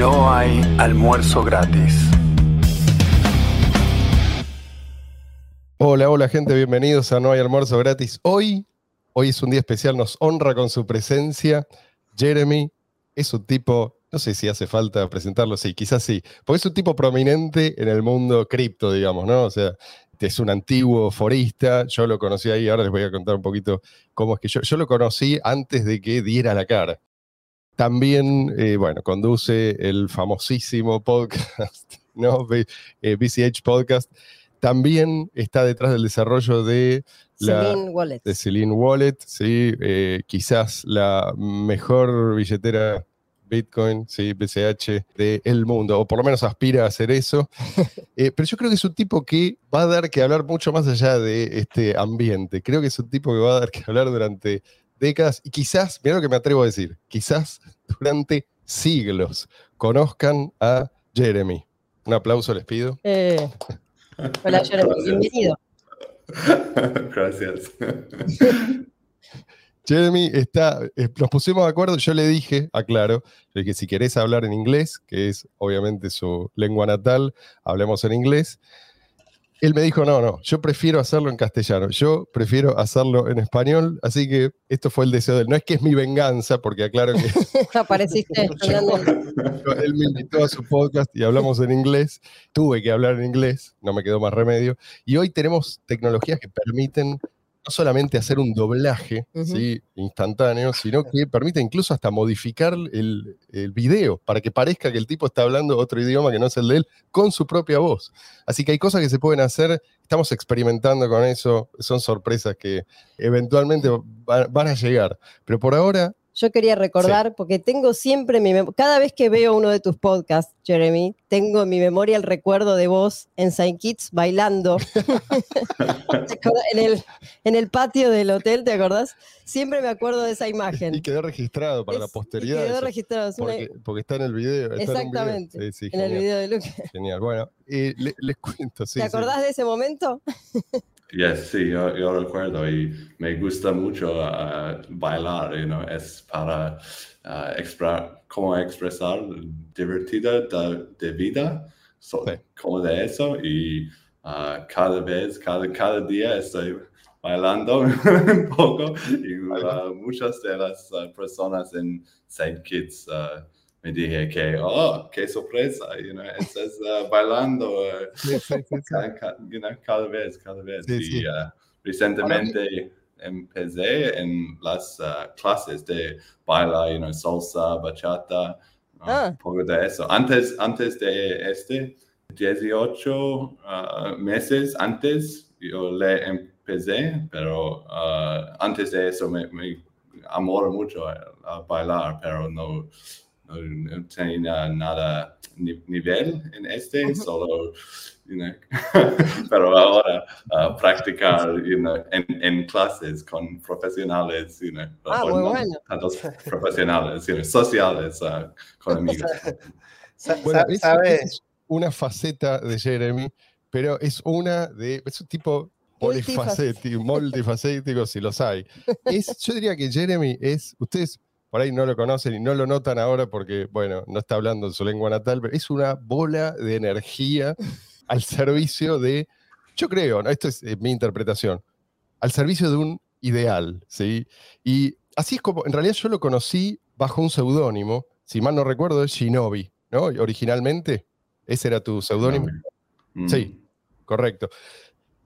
no hay almuerzo gratis. Hola, hola gente, bienvenidos a No hay almuerzo gratis. Hoy, hoy es un día especial, nos honra con su presencia. Jeremy es un tipo, no sé si hace falta presentarlo, sí, quizás sí, porque es un tipo prominente en el mundo cripto, digamos, ¿no? O sea, es un antiguo forista, yo lo conocí ahí, ahora les voy a contar un poquito cómo es que yo, yo lo conocí antes de que diera la cara. También, eh, bueno, conduce el famosísimo podcast, ¿no? BCH eh, Podcast. También está detrás del desarrollo de la, Wallet. De Celine Wallet, sí, eh, quizás la mejor billetera Bitcoin, sí, BCH del mundo, o por lo menos aspira a hacer eso. pero yo creo que es un tipo que va a dar que hablar mucho más allá de este ambiente. Creo que es un tipo que va a dar que hablar durante décadas y quizás, mira lo que me atrevo a decir, quizás durante siglos conozcan a Jeremy. Un aplauso les pido. Eh, hola Jeremy, bienvenido. Gracias. Jeremy está, eh, nos pusimos de acuerdo, yo le dije, aclaro, que si querés hablar en inglés, que es obviamente su lengua natal, hablemos en inglés. Él me dijo, no, no, yo prefiero hacerlo en castellano, yo prefiero hacerlo en español, así que esto fue el deseo de él. No es que es mi venganza, porque aclaro que... Apareciste él me invitó a su podcast y hablamos en inglés, tuve que hablar en inglés, no me quedó más remedio, y hoy tenemos tecnologías que permiten no solamente hacer un doblaje ¿sí? instantáneo, sino que permite incluso hasta modificar el, el, video para que parezca que el tipo está hablando otro idioma que no es el de él con su propia voz. Así que hay cosas que se pueden hacer, estamos experimentando con eso, son sorpresas que eventualmente van a llegar. Pero por ahora yo quería recordar, porque tengo siempre mi cada vez que veo uno de tus podcasts, Jeremy, tengo en mi memoria el recuerdo de vos en Saint Kitts bailando en, el, en el patio del hotel, ¿te acordás? Siempre me acuerdo de esa imagen. Y quedó registrado para la posteridad. quedó registrado. Porque, está en el video. Exactamente. En, el video de Luke. Genial. Bueno, les cuento. ¿Te acordás de ese momento? Yes, sí, yo, recuerdo y me gusta mucho uh, bailar, you know, es para uh, cómo expresar divertida de, vida, como de eso y uh, cada vez, cada, cada día estoy bailando un poco y muchas de las personas en St. Kitts me dije que, oh, qué sorpresa, you know, estás uh, bailando uh, cada, vez, cada vez. y uh, recientemente empecé en las clases de bailar, you know, salsa, bachata, ah. un poco de eso. Antes, antes de este, 18 meses antes, yo le empecé, pero antes de eso me, me amor mucho a bailar, pero no no tenía nada nivel en este, solo, pero ahora uh, practicar en, clases con profesionales, ah, bueno. tantos profesionales, sociales, uh, con amigos. bueno, es, una faceta de Jeremy, pero es una de, es un tipo polifacético, multifacético, si los hay. Es, yo diría que Jeremy es, ustedes por ahí no lo conocen y no lo notan ahora porque, bueno, no está hablando en su lengua natal, pero es una bola de energía al servicio de, yo creo, ¿no? esto es eh, mi interpretación, al servicio de un ideal, ¿sí? Y así es como, en realidad yo lo conocí bajo un seudónimo, si mal no recuerdo, es Shinobi, ¿no? Originalmente, ese era tu seudónimo. Mm. Sí, correcto.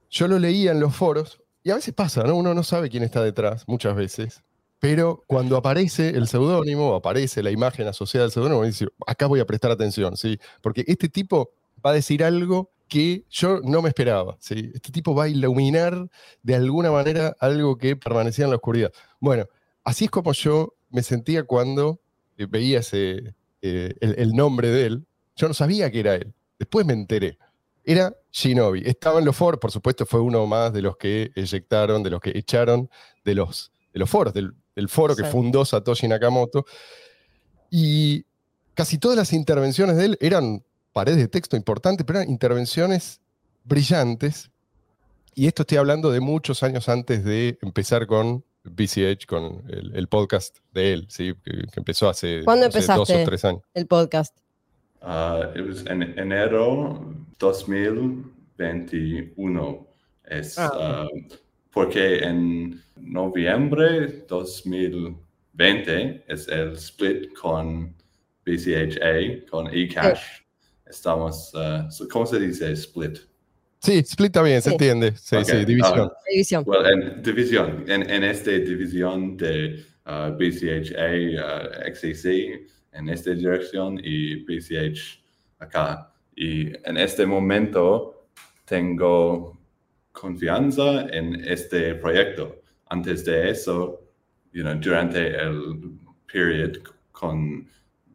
Yo lo leía en los foros y a veces pasa, ¿no? Uno no sabe quién está detrás, muchas veces. Pero cuando aparece el seudónimo, aparece la imagen asociada al seudónimo, dice, acá voy a prestar atención, ¿sí? Porque este tipo va a decir algo que yo no me esperaba, ¿sí? Este tipo va a iluminar de alguna manera algo que permanecía en la oscuridad. Bueno, así es como yo me sentía cuando eh, veía ese, eh, el, nombre de él. Yo no sabía que era él. Después me enteré. Era Shinobi. Estaba en los foros, por supuesto, fue uno más de los que eyectaron, de los que echaron de los, de los foros, el foro que fundó Satoshi Nakamoto. Y casi todas las intervenciones de él eran paredes de texto importantes, pero eran intervenciones brillantes. Y esto estoy hablando de muchos años antes de empezar con BCH, con el, podcast de él, ¿sí? que, empezó hace, ¿Cuándo empezaste dos o tres años. El podcast. Uh, it was en enero 2021. Es ah. uh, porque en noviembre 2020 es el split con BCHA, con eCash. Estamos, uh, ¿cómo se dice split? Sí, split también, se entiende. Sí, sí, división. división. Well, en, división. En, en esta división de uh, BCHA, uh, XCC, en esta dirección y BCH acá. Y en este momento tengo confianza en este proyecto. Antes de eso, you know, durante el period con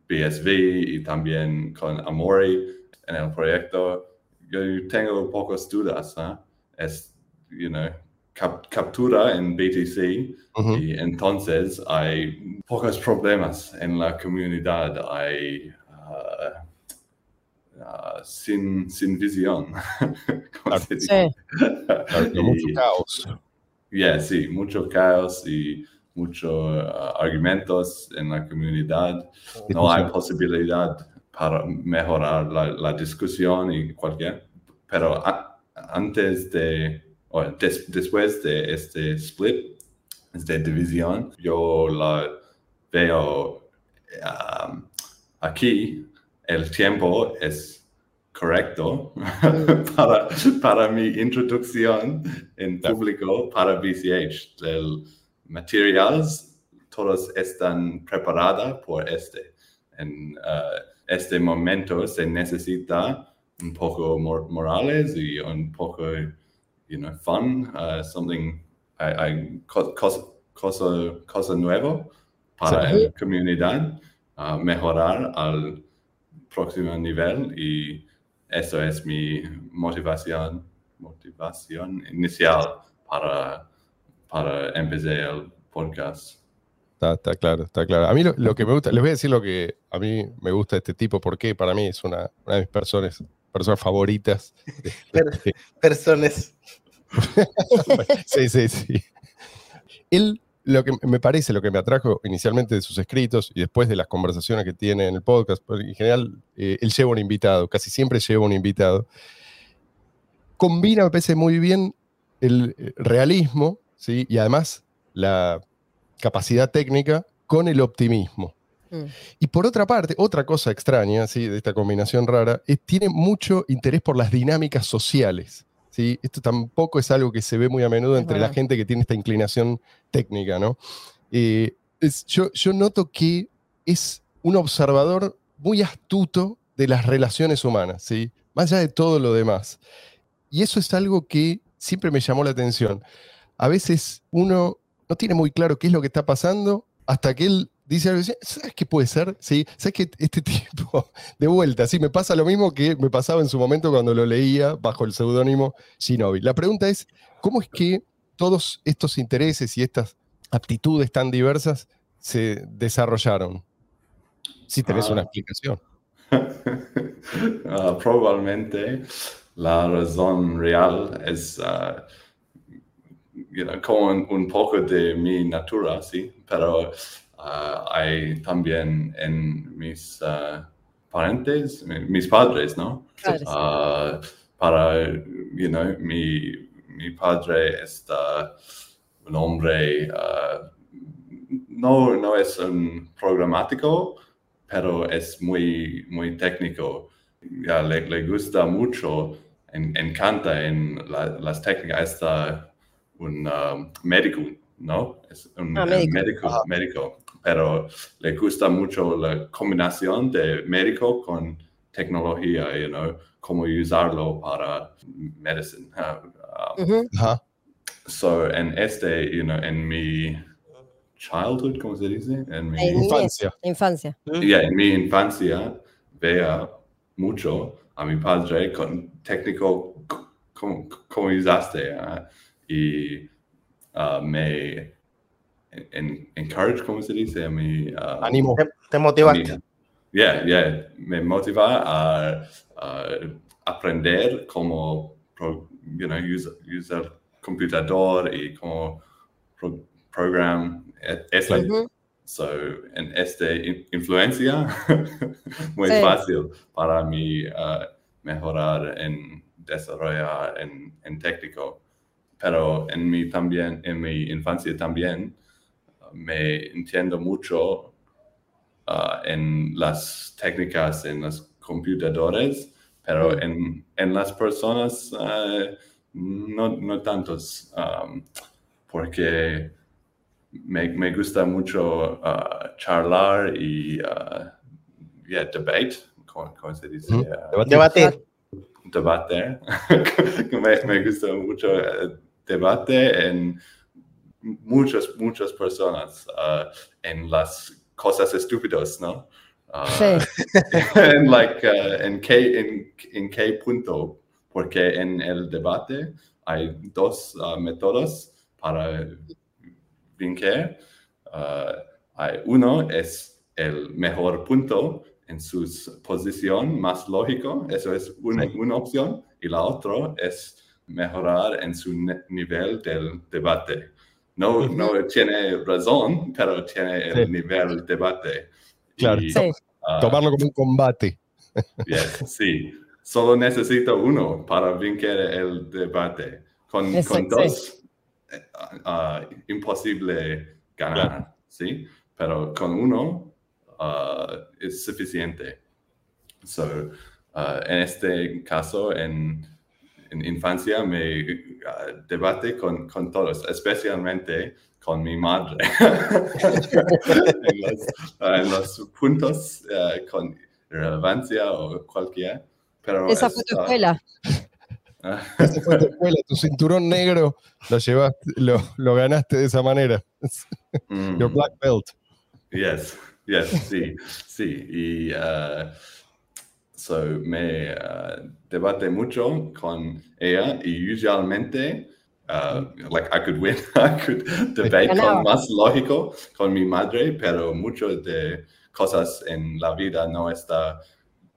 BSV y también con Amori en el proyecto, yo tengo pocas dudas. ¿eh? Es, you know, captura en BTC y entonces hay pocos problemas en la comunidad. Hay uh, sin, sin visión. sí. mucho caos. Yeah, sí, mucho caos y muchos uh, argumentos en la comunidad. No hay posibilidad para mejorar la, la discusión y cualquier. Pero antes de, o después de este split, esta división, yo la veo um, aquí el tiempo es correcto para, para mi introducción en público para BCH. El materiales, todos están preparados por este. En uh, este momento se necesita un poco morales y un poco, you know, fun, uh, something, hay, cosa, cosa, cosa nuevo para la comunidad, uh, mejorar al próximo nivel y eso es mi motivación, motivación inicial para, para empezar el podcast. Está, claro, está claro. A mí lo, que me gusta, les voy a decir lo que a mí me gusta de este tipo, porque para mí es una, una de mis personas, personas favoritas. personas. sí, sí, sí. Él lo que me parece, lo que me atrajo inicialmente de sus escritos y después de las conversaciones que tiene en el podcast, porque en general eh, él lleva un invitado, casi siempre lleva un invitado, combina, me parece muy bien el eh, realismo ¿sí? y además la capacidad técnica con el optimismo. Mm. Y por otra parte, otra cosa extraña ¿sí? de esta combinación rara, es, tiene mucho interés por las dinámicas sociales. Esto tampoco es algo que se ve muy a menudo entre la gente que tiene esta inclinación técnica, ¿no? Eh, yo, yo noto que es un observador muy astuto de las relaciones humanas, ¿sí? Más allá de todo lo demás. Y eso es algo que siempre me llamó la atención. A veces uno no tiene muy claro qué es lo que está pasando hasta que él dice ¿sabes qué puede ser? Sí, ¿sabes que este tipo, de vuelta, sí, me pasa lo mismo que me pasaba en su momento cuando lo leía bajo el seudónimo Shinobi. La pregunta es, ¿cómo es que todos estos intereses y estas aptitudes tan diversas se desarrollaron? Si tenés una ah. explicación. Ah, probablemente la razón real es uh, como un, poco de mi natura, sí, pero hay también en mis uh, parentes, mis padres, ¿no? Uh, para, you know, mi, mi padre está un hombre, no, no es un programático, pero es muy, muy técnico. Ya, le, le gusta mucho, en, encanta en las técnicas. Está un médico, ¿no? Es un ah, médico, médico pero le gusta mucho la combinación de médico con tecnología, you know, cómo usarlo para medicina. Um, so, en este, you know, en mi childhood, ¿cómo se dice? En mi infancia. Infancia. Yeah, en mi infancia vea mucho a mi padre con técnico, cómo, cómo usaste, uh, y uh, me en, encourage, ¿cómo se dice? Mi, uh, Ánimo. Te, te motivaste. yeah, yeah. Me motiva a, a aprender cómo you know, use, use el computador y cómo pro, program. Es, So, en esta influencia, muy fácil para mí uh, mejorar en desarrollar en, en, técnico. Pero en mi, también, en mi infancia también uh, me entiendo mucho uh, en las técnicas, en los computadores, pero mm. en, en las personas no, no tantos, um, porque me, me gusta mucho uh, charlar y uh, yeah, debate, ¿cómo, se dice? Uh, debate. Debate. me, me, gusta mucho uh, debate en muchas, muchas personas uh, en las cosas estúpidas, ¿no? Uh, sí. en, like, en, qué, en, en qué punto, porque en el debate hay dos métodos para uh, hay uno es el mejor punto en su posición más lógico, eso es una, una opción, y la otra es mejorar en su nivel del debate. No, no tiene razón, pero tiene el nivel del debate. Claro, uh, tomarlo como un combate. sí, solo necesito uno para vencer el debate. Con, con dos uh, imposible ganar, ¿sí? Pero con uno uh, es suficiente. So, uh, en este caso, en, en infancia, me debate con, con, todos, especialmente con mi madre. en, los, puntos con relevancia o cualquier. Pero Esa fue tu escuela. Ese fue tu escuela, tu cinturón negro lo llevaste, lo, lo ganaste de esa manera. Mm. Your black belt. Yes, yes, sí, sí. Y uh, so me uh, debate mucho con ella y usualmente Uh, like I could win, I could debate con más lógico con mi madre, pero mucho de cosas en la vida no está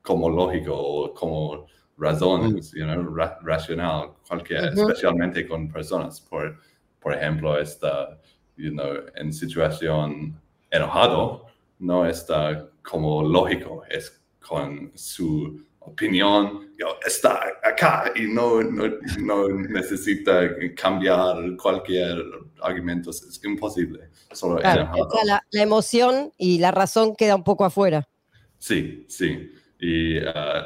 como lógico o como razones, you know, racional, cualquier, especialmente con personas. Por, por ejemplo, está, you know, en situación enojado, no está como lógico, es con su opinión, yo, está acá y no, no, no, necesita cambiar cualquier argumento, es imposible. Solo. La, la, emoción y la razón queda un poco afuera. Sí, sí. Y uh,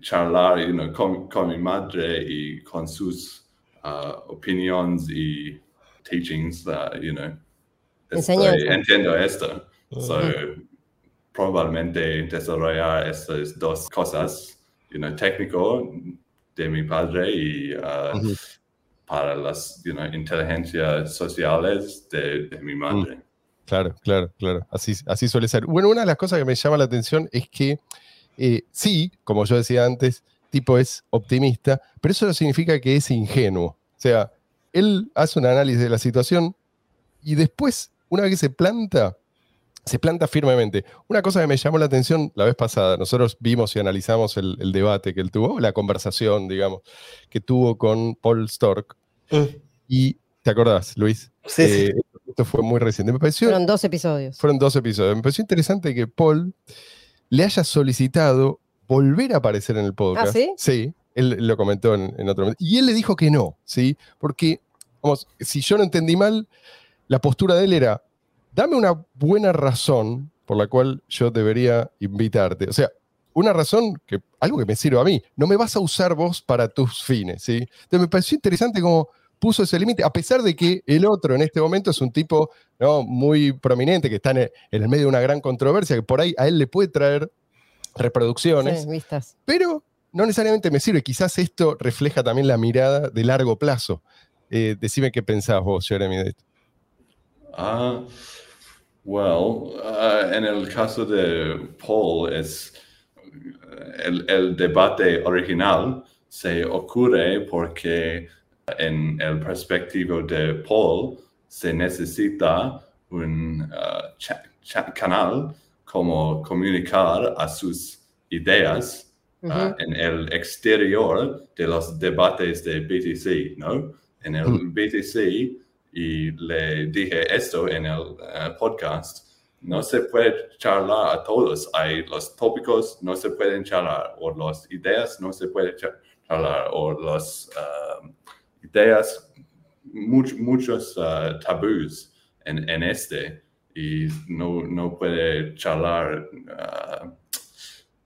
charlar you know, con, con, mi madre y con sus uh, opiniones y teachings, uh, you know, estoy, entiendo esto. So, probablemente desarrollar estas dos cosas, you know, técnico de mi padre y uh, para las you know, inteligencias sociales de, de mi madre. Claro, claro, claro. Así, así suele ser. Bueno, una de las cosas que me llama la atención es que eh, sí, como yo decía antes, tipo es optimista, pero eso no significa que es ingenuo. O sea, él hace un análisis de la situación y después, una vez que se planta, se planta firmemente. Una cosa que me llamó la atención la vez pasada, nosotros vimos y analizamos el, debate que él tuvo, la conversación, digamos, que tuvo con Paul Stork. Mm. Y, ¿te acordás, Luis? Sí, sí. Eh, esto fue muy reciente. Me pareció, fueron dos episodios. Fueron dos episodios. Me pareció interesante que Paul le haya solicitado volver a aparecer en el podcast. ¿Ah, sí? Sí, él lo comentó en, otro momento. Y él le dijo que no, ¿sí? Porque, vamos, si yo no entendí mal, la postura de él era, dame una buena razón por la cual yo debería invitarte. O sea, una razón que, algo que me sirva a mí. No me vas a usar vos para tus fines, ¿sí? Entonces me pareció interesante como puso ese límite, a pesar de que el otro en este momento es un tipo ¿no? muy prominente, que está en el, medio de una gran controversia, que por ahí a él le puede traer reproducciones, pero no necesariamente me sirve. Quizás esto refleja también la mirada de largo plazo. Eh, decime qué pensás vos, Jeremy, de esto. Ah, well, uh, en el caso de Paul, es el, el debate original se ocurre porque en el perspectivo de Paul, se necesita un uh, canal como comunicar a sus ideas uh, en el exterior de los debates de BTC, ¿no? En el BTC, y le dije esto en el uh, podcast, no se puede charlar a todos. Hay los tópicos, no se pueden charlar, o las ideas, no se puede charlar, o las um, ideas, muchos uh, tabús en, en, este, y no, no puede charlar uh,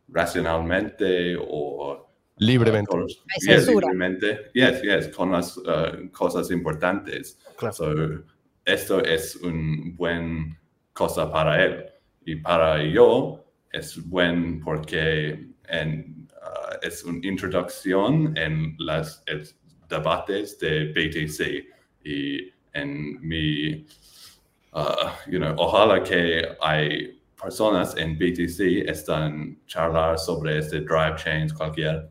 racionalmente o libremente. Uh, yes, libremente. Yes, yes, con las uh, cosas importantes. So, esto es un buen cosa para él. Y para yo es buen porque en, uh, es una introducción en los debates de BTC y en mi, uh, you know, ojalá que hay personas en BTC están charlar sobre este drive chains cualquier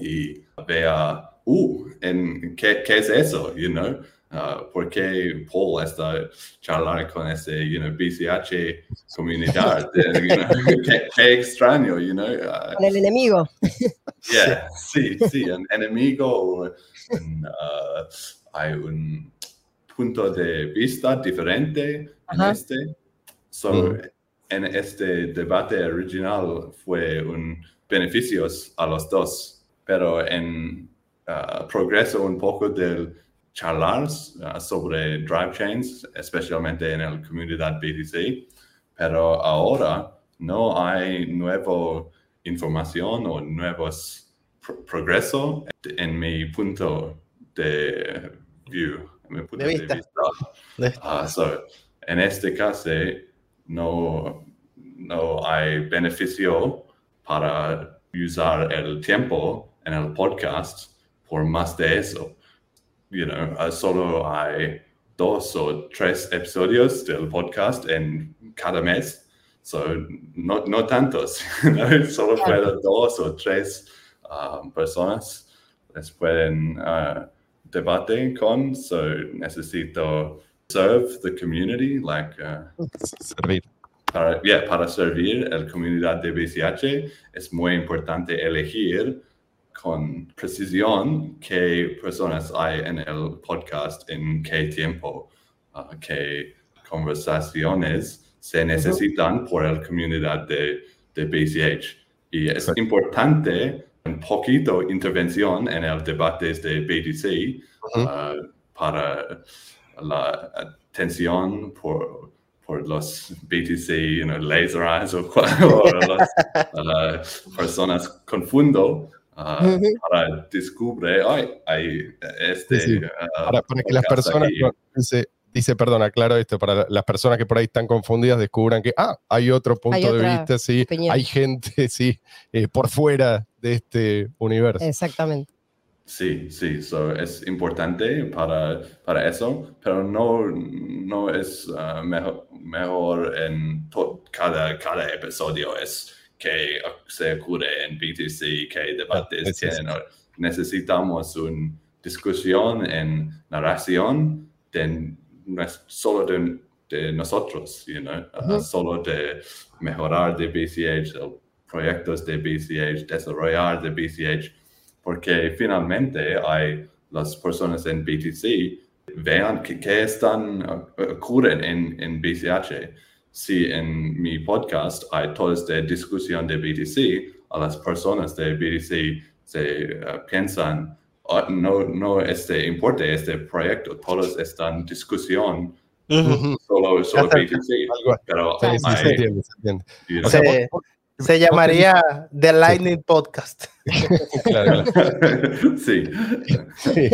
y vea, uh, en, ¿qué, ¿qué es eso? You know? Uh, ¿Por qué Paul está charlar con ese, you know, BCH comunidad? qué, extraño, you know. Uh, con el enemigo. Yeah, sí, sí, un enemigo. Un, uh, hay un punto de vista diferente en este. So, mm. En este debate original fue un beneficios a los dos, pero en uh, progreso un poco del charlar uh, sobre drive chains, especialmente en la comunidad BTC, pero ahora no hay nueva información o nuevos progreso en mi punto de view, en mi punto de, vista. Ah, en este caso, no, no hay beneficio para usar el tiempo en el podcast por más de eso you know, uh, solo hay dos o tres episodios del podcast en cada mes. So, no, no tantos, ¿no? solo puedo dos o tres um, personas les pueden uh, debate con. So, necesito serve the community, like uh, servir. Para, yeah, para servir la comunidad de BCH es muy importante elegir con precisión qué personas hay en el podcast, en qué tiempo, uh, qué conversaciones se necesitan por la comunidad de, de BCH. Y es importante un poquito intervención en el debate de BTC uh, para la atención por, por los BTC, you know, laser eyes o, o las uh, personas confundo uh, para descubre, ay, este... Sí, sí. Uh, para, para, que las personas, dice, dice, perdona, claro esto, para las personas que por ahí están confundidas descubran que, ah, hay otro punto hay de vista, sí, opinión. hay gente, sí, eh, por fuera de este universo. Exactamente. Sí, sí, so es importante para, para eso, pero no, no es uh, mejor, mejor en cada, cada episodio. Es que se ocurre en BTC, que debates tienen. Necesitamos una discusión en narración de, no es solo de, de nosotros, you know? uh, solo de mejorar de BCH, proyectos de BCH, desarrollar de BCH, porque finalmente hay las personas en BTC vean que están ocurren en, en BCH si en mi podcast hay toda esta discusión de BTC, a las personas de BTC se uh, piensan, oh, no, no este importe este proyecto, todos están en discusión uh -huh. solo, solo BTC. Pero sí, sí, se entiende, se, entiende. You know? se, se llamaría The Lightning sí. Podcast. claro, claro. sí. sí.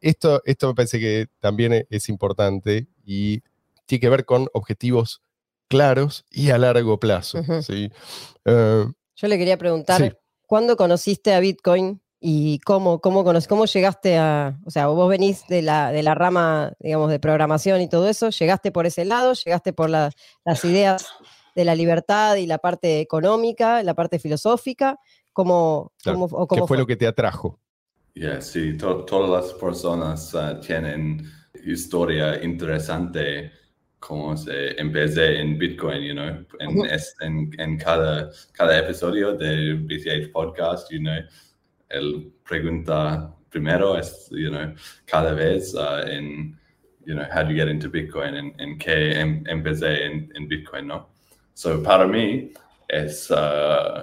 Esto, esto me parece que también es importante y tiene que ver con objetivos claros y a largo plazo. Uh -huh. ¿sí? uh, Yo le quería preguntar, sí. ¿cuándo conociste a Bitcoin y cómo, cómo, cómo llegaste a, o sea, vos venís de la, de la rama, digamos, de programación y todo eso, llegaste por ese lado, llegaste por la, las ideas de la libertad y la parte económica, la parte filosófica, ¿cómo, claro. cómo, o cómo ¿Qué fue, fue, lo que te atrajo? Yeah, sí, to todas las personas uh, tienen historia interesante como se empecé en Bitcoin, you know, en, uh -huh. en, en, cada, cada episodio de BCH Podcast, you know, el pregunta primero es, you know, cada vez uh, en, you know, how do you get into Bitcoin en, en qué em, empecé en, en, Bitcoin, ¿no? So, para mí es uh,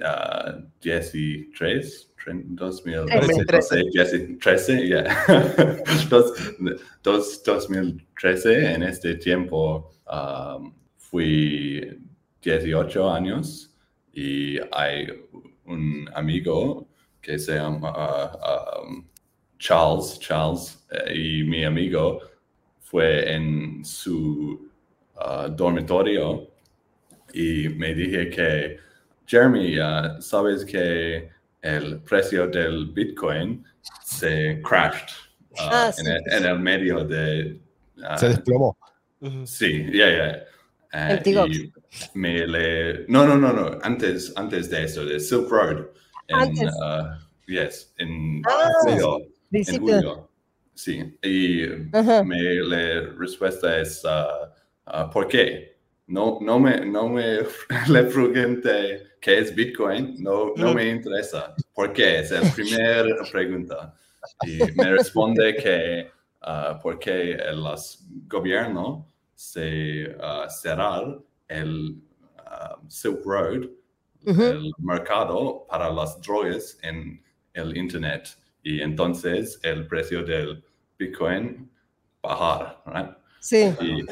2013, 2013, yeah. Dos, 2013, en este tiempo um, fui 18 años y hay un amigo que se llama uh, um, Charles, Charles eh, y mi amigo fue en su uh, dormitorio y me dije que, Jeremy, uh, sabes que el precio del Bitcoin se crashed ah, en, el, medio de... se desplomó. Sí, ya, ya. me le... No, no, no, no. Antes, antes de eso, de Silk Road. En, yes, en ah, en julio. Sí, y mi la respuesta es, uh, uh, ¿por qué? No, no me, no me le pregunté qué es Bitcoin, no, no me interesa. ¿Por qué? Es la primera pregunta. Y me responde que uh, porque el gobierno se cerrar el Silk Road, el mercado para las drogas en el Internet y entonces el precio del Bitcoin bajar, right? Sí. Y,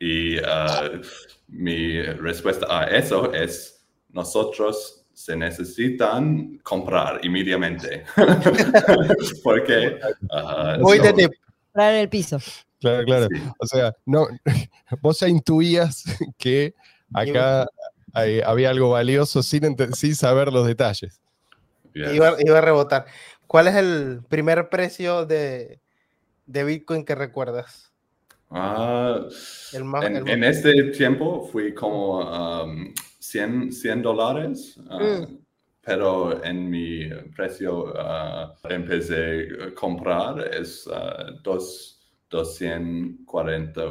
uh, mi respuesta a eso es, nosotros se necesitan comprar inmediatamente. Porque... Uh, Voy de comprar el piso. Claro, claro. O sea, no, vos ya intuías que acá había algo valioso sin, sin saber los detalles. Iba, iba, a rebotar. ¿Cuál es el primer precio de, de Bitcoin que recuerdas? Ah, en, este tiempo fui como 100, um, dólares, ah, mm. pero en mi precio uh, empecé a comprar es 240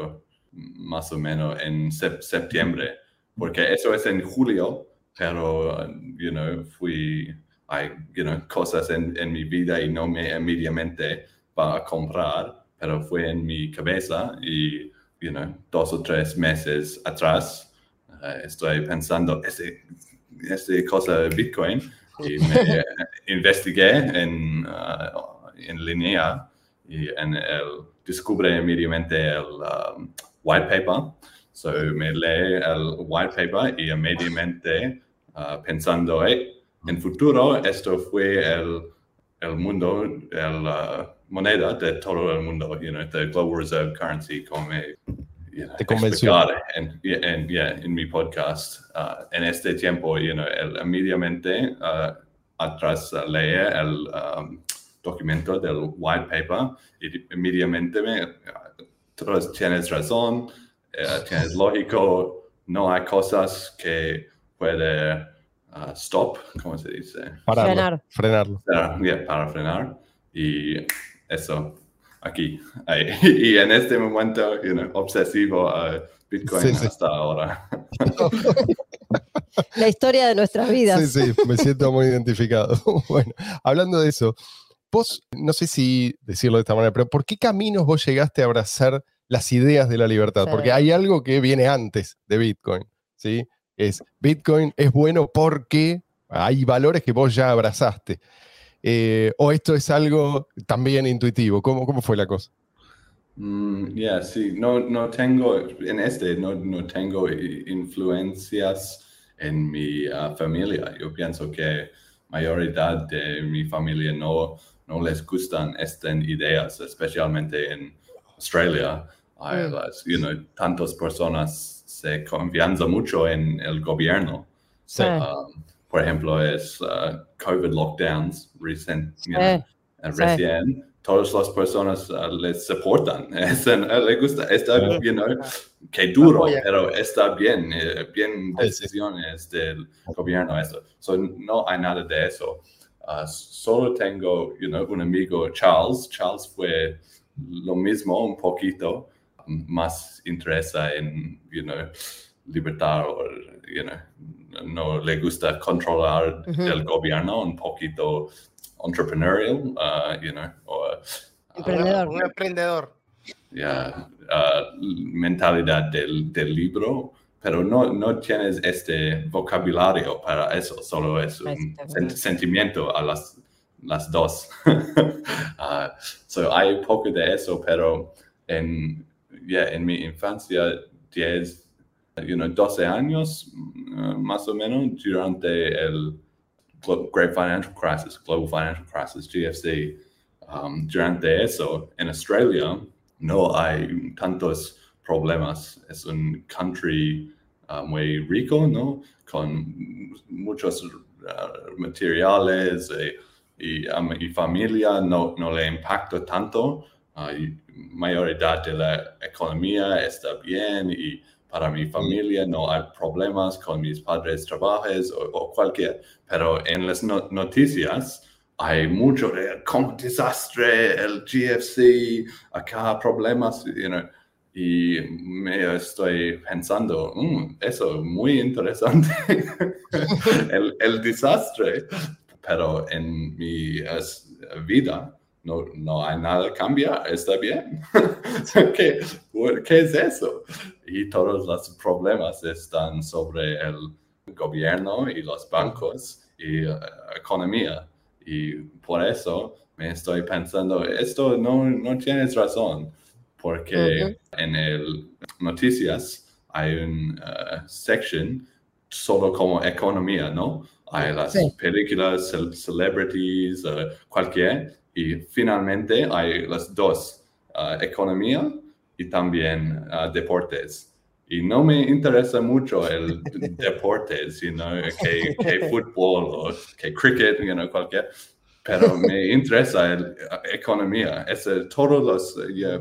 más o menos en septiembre, porque eso es en julio, pero, you know, fui hay you know, cosas en, en, mi vida y no me inmediatamente va a comprar, pero fue en mi cabeza y you know, dos o tres meses atrás uh, estoy pensando ese, ese cosa de Bitcoin y me investigué en, uh, en línea y en el, descubre inmediatamente el um, white paper. So me lee el white paper y inmediatamente uh, pensando, hey, en futuro esto fue el, el mundo, la uh, moneda de todo el mundo, you know, the Global Reserve Currency, como you know, en, en, en, mi podcast. Uh, en este tiempo, you know, el, inmediatamente uh, atrás leí el um, documento del white paper y inmediatamente me, uh, tienes razón, uh, tienes lógico, no hay cosas que puede stop, ¿cómo se dice? frenar. Frenarlo. para frenar. Y eso, aquí. Y en este momento, you know, obsesivo a Bitcoin hasta ahora. La historia de nuestras vidas. Sí, sí, me siento muy identificado. Bueno, hablando de eso, vos, no sé si decirlo de esta manera, pero ¿por qué caminos vos llegaste a abrazar las ideas de la libertad? Porque hay algo que viene antes de Bitcoin, ¿sí? es Bitcoin es bueno porque hay valores que vos ya abrazaste. Eh, o esto es algo también intuitivo. ¿Cómo, cómo fue la cosa? Mm, ya, sí, no, no tengo, en este, no, no tengo influencias en mi ah, familia. Yo pienso que mayoría de mi familia no, no les gustan estas ideas, especialmente en Australia. Hay mm. you know, tantas personas se confianza mucho en el gobierno. Um, por ejemplo, es uh, COVID lockdowns recién, recién todas las personas uh, les soportan. Es, le gusta, está, you know, que duro, pero está bien, eh, bien decisiones del gobierno. Eso. So, no hay nada de eso. Uh, solo tengo you know, un amigo, Charles. Charles fue lo mismo un poquito más interesa en, you know, libertad o, you know, no le gusta controlar el gobierno, un poquito entrepreneurial, uh, you know, o Emprendedor. Un emprendedor. Ya, ah, mentalidad del, del libro, pero no, no tienes este vocabulario para eso, solo es un sentimiento a las, las dos. uh, so hay poco de eso, pero en, yeah, en mi infancia, 10, you know, 12 años uh, más o menos, durante el Great Financial Crisis, Global Financial Crisis, GFC, um, durante eso, en Australia no hay tantos problemas. Es un country uh, muy rico, ¿no? Con muchos uh, materiales eh, y, y, familia no, no le impacta tanto. Uh, mayoría de la economía está bien y para mi familia no hay problemas con mis padres trabajos o, cualquier, pero en las noticias hay mucho de como desastre, el GFC, acá problemas, you know, y me estoy pensando, mm, eso es muy interesante, el, el, desastre, pero en mi vida no, no hay nada cambia, está bien. ¿Qué, ¿Qué es eso? Y todos los problemas están sobre el gobierno y los bancos y eh, economía. Y por eso me estoy pensando, esto no, no tienes razón, porque en el noticias hay una uh, sección solo como economía, ¿no? Hay las películas, celebrities, uh, cualquier, y finalmente hay las dos, uh, economía y también deportes. Y no me interesa mucho el deporte, sino que, que fútbol o que cricket, you know, cualquier. Pero me interesa la economía. Es todos los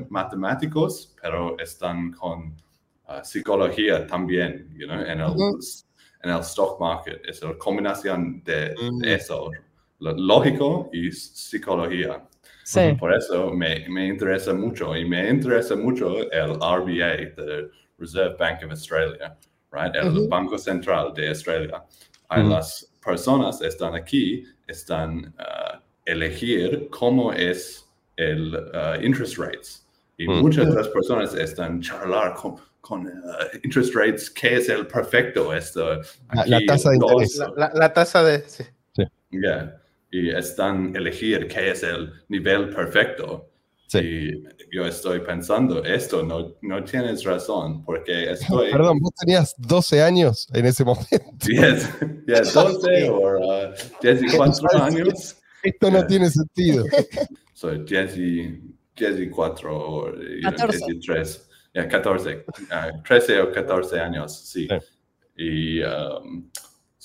matemáticos, pero están con uh, psicología también, you know, en, el, en el stock market. Es la combinación de, eso, lo lógico y psicología. Sí. Por eso me, me, interesa mucho y me interesa mucho el RBA, the Reserve Bank of Australia, right? El Banco Central de Australia. Hay las personas están aquí, están uh, elegir cómo es el uh, interest rates. Y muchas de las personas están charlar con, con uh, interest rates, qué es el perfecto. Esto, la, tasa de interés. La, tasa de... Sí. Yeah. Y están elegir qué es el nivel perfecto. Y yo estoy pensando, esto no, no tienes razón, porque estoy... Perdón, vos tenías 12 años en ese momento. 10, 12 o 14 años. Esto no tiene sentido. Soy 10 y, 4 o 13. 14, 13 o 14 años, sí. Y um,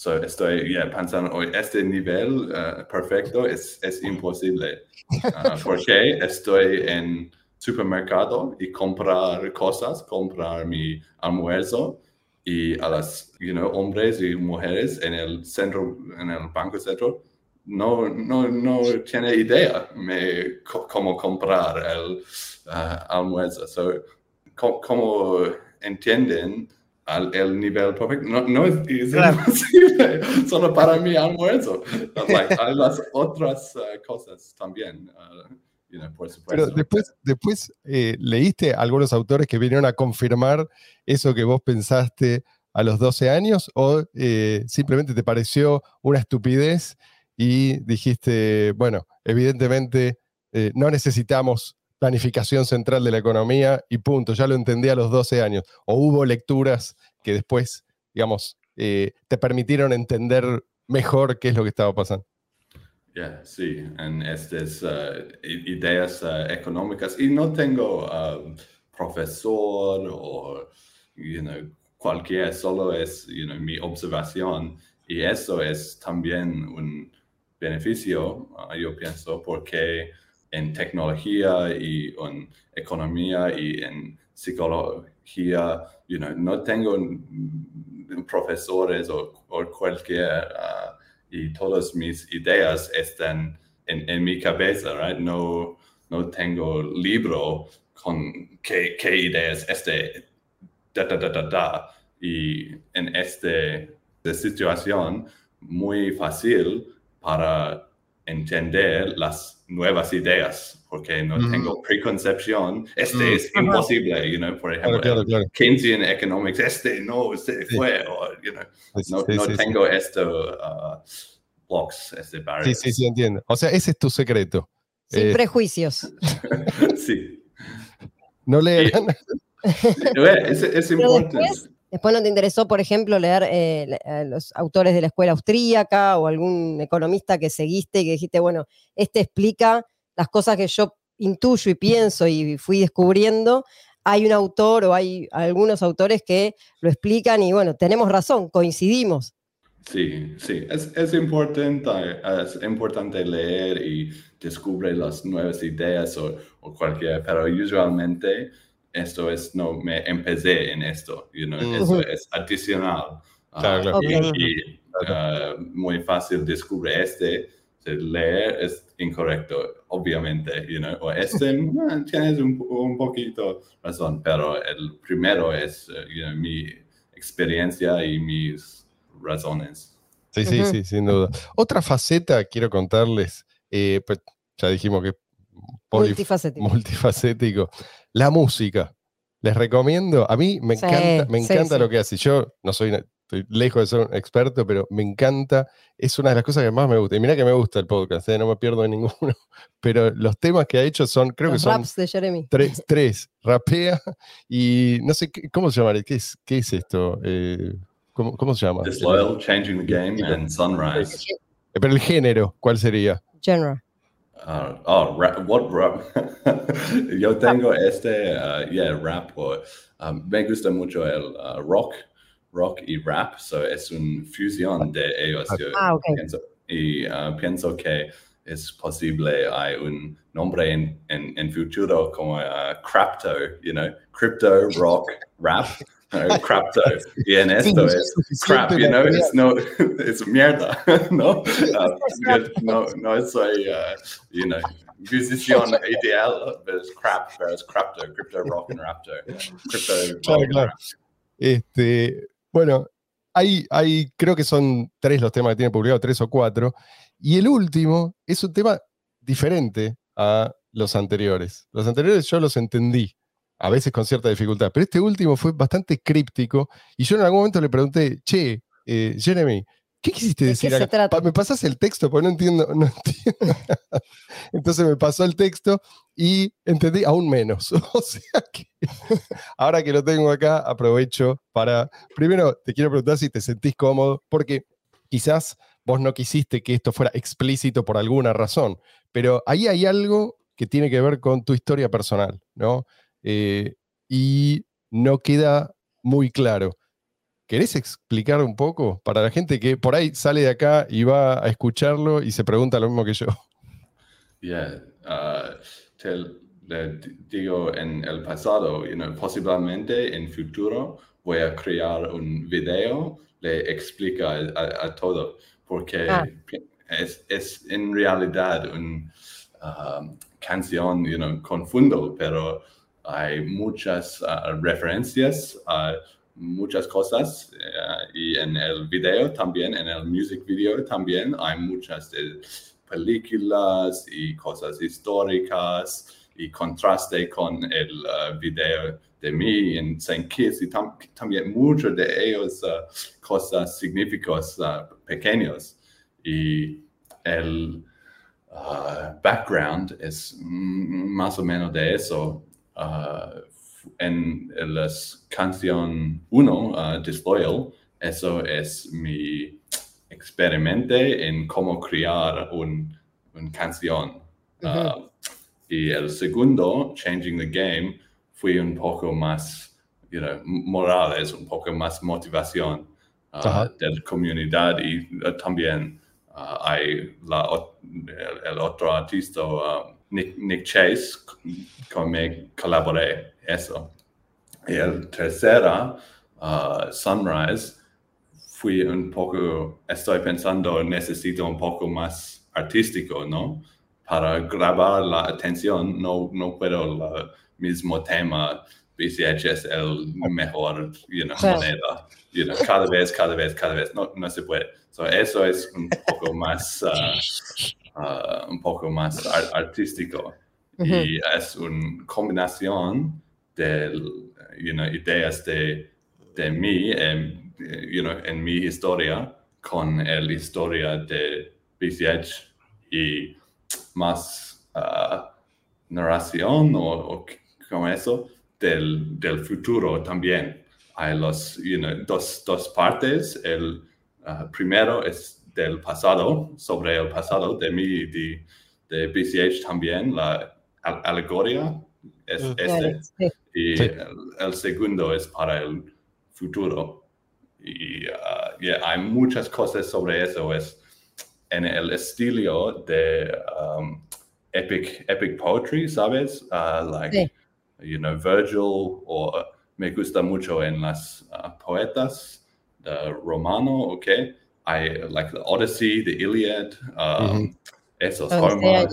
estoy pensando hoy, este nivel uh, perfecto es, es imposible. Uh, porque estoy en supermercado y comprar cosas, comprar mi almuerzo y a las you know, hombres y mujeres en el centro, en el banco centro, no, no, no tiene idea me, cómo comprar el uh, almuerzo. So, ¿Cómo entienden el nivel perfecto? No, no es, imposible, solo para mi almuerzo. hay las otras uh, cosas también. Uh, Pero después, después eh, leíste algunos autores que vinieron a confirmar eso que vos pensaste a los 12 años o eh, simplemente te pareció una estupidez y dijiste, bueno, evidentemente eh, no necesitamos planificación central de la economía y punto, ya lo entendí a los 12 años. O hubo lecturas que después, digamos, eh, te permitieron entender mejor qué es lo que estaba pasando. Yeah, sí, en estas uh, ideas uh, económicas. Y no tengo um, profesor o you know, cualquier, solo es you know, mi observación. Y eso es también un, beneficio, ah, yo pienso, porque en tecnología y en economía y en psicología, you know, no tengo profesores o, cualquier, uh, y todas mis ideas están en, en, mi cabeza, right? No, no tengo libro con qué, qué ideas, este, da, da, da, da, da. Y en esta situación, muy fácil para entender las nuevas ideas porque no tengo preconcepción, este es imposible, you know, por ejemplo, Keynesian Economics, este no, este fue, o, you know, no, no tengo esto, uh, blocks, este barrio. Sí, sí, sí, entiendo. O sea, ese es tu secreto. Sin eh, prejuicios. sí. No leerán. es, es importante. Después, no te interesó, por ejemplo, leer eh, a los autores de la escuela austríaca o algún economista que seguiste y que dijiste, bueno, este explica las cosas que yo intuyo y pienso y fui descubriendo, hay un autor o hay algunos autores que lo explican y bueno, tenemos razón, coincidimos. Sí, sí, es, es, importante, es importante leer y descubrir las nuevas ideas o, o, cualquier, pero usualmente esto es, no me empecé en esto, you know, eso es adicional. Claro, ah, Y, ah, muy fácil descubrir este, leer es incorrecto, obviamente, you know, o este tienes un, un, poquito razón, pero el primero es you know, mi experiencia y mis razones. Sí, sí, sí, sin duda. Otra faceta, quiero contarles, eh, pues ya dijimos que multifacético. multifacético. La música. Les recomiendo, a mí me encanta, me encanta lo que hace. Yo no soy, estoy lejos de ser un experto, pero me encanta, es una de las cosas que más me gusta. Y mira que me gusta el podcast, ¿eh? no me pierdo de ninguno, pero los temas que ha hecho son, creo que son raps de Jeremy. Tres, tres, rapea y no sé, ¿cómo se llama? ¿Qué es, qué es esto? Eh, ¿cómo, ¿cómo, se llama? Disloyal, Changing the Game and Sunrise. Pero el género, ¿cuál sería? Genre. Uh, oh, rap, what rap? Yo tengo este, uh, yeah, rap. Um, me gusta mucho el uh, rock, rock y rap. So es una fusión de ellos. Ah, okay. pienso, y pienso que es posible hay un nombre en, en, en futuro como uh, crypto, you know, crypto, rock, rap. Crypto. Y en esto es crap, you know, it's no, it's mierda, ¿no? Uh, no, no soy, uh, you know, musician ideal, pero es crap, pero es crypto, crypto rock and raptor, crypto claro, claro. Este, bueno, hay, hay, creo que son tres los temas que tiene publicado, tres o cuatro, y el último es un tema diferente a los anteriores. Los anteriores yo los entendí, a veces con cierta dificultad. Pero este último fue bastante críptico y yo en algún momento le pregunté, che, eh, Jeremy, ¿qué quisiste decir? ¿Me pasas el texto? Porque no entiendo, no entiendo. Entonces me pasó el texto y entendí aún menos. o sea que ahora que lo tengo acá, aprovecho para, primero te quiero preguntar si te sentís cómodo, porque quizás vos no quisiste que esto fuera explícito por alguna razón, pero ahí hay algo que tiene que ver con tu historia personal, ¿no? Eh, y no queda muy claro. ¿Querés explicar un poco para la gente que por ahí sale de acá y va a escucharlo y se pregunta lo mismo que yo? Yeah, uh, le digo en el pasado, you know, posiblemente en futuro voy a crear un video, le explica a, todo, porque ah. es, es, en realidad una um, canción, you know, confundo, pero hay muchas uh, referencias a muchas cosas uh, y en el video también, en el music video también hay muchas películas y cosas históricas y contraste con el uh, video de mí en St. Kitts y también muchos de ellos cosas significativas pequeños y el background es más o menos de eso Uh, en la canción 1, uh, Disloyal, eso es mi experimento en cómo crear una canción. Uh, y el segundo, Changing the Game, fue un poco más you know, moral, es un poco más motivación de la comunidad y también hay la, el, otro artista Nick, Chase, con me colaboré eso. Y el tercera, uh, Sunrise, fui un poco, estoy pensando, necesito un poco más artístico, ¿no? Para grabar la atención, no, no puedo el mismo tema, BCH es el mejor you know, moneda, you know, cada vez, cada vez, cada vez, no, no se puede. So, eso es un poco más uh, Uh, un poco más artístico. y es una combinación de you know, ideas de, de mí en, you know, en mi historia con la historia de BCH y más uh, narración o, como eso del, del, futuro también. Hay los, you know, dos, dos partes. El uh, primero es del pasado, sobre el pasado de mí de, de BCH también, la alegoría es mm. este. Y El, segundo es para el futuro. Y uh, hay muchas cosas sobre eso. Es en el estilo de um, epic, epic poetry, ¿sabes? Uh, like, you know, Virgil, o me gusta mucho en las uh, poetas de romano, ¿ok? Hay, like, the Odyssey, the Iliad, um, esos, Homer.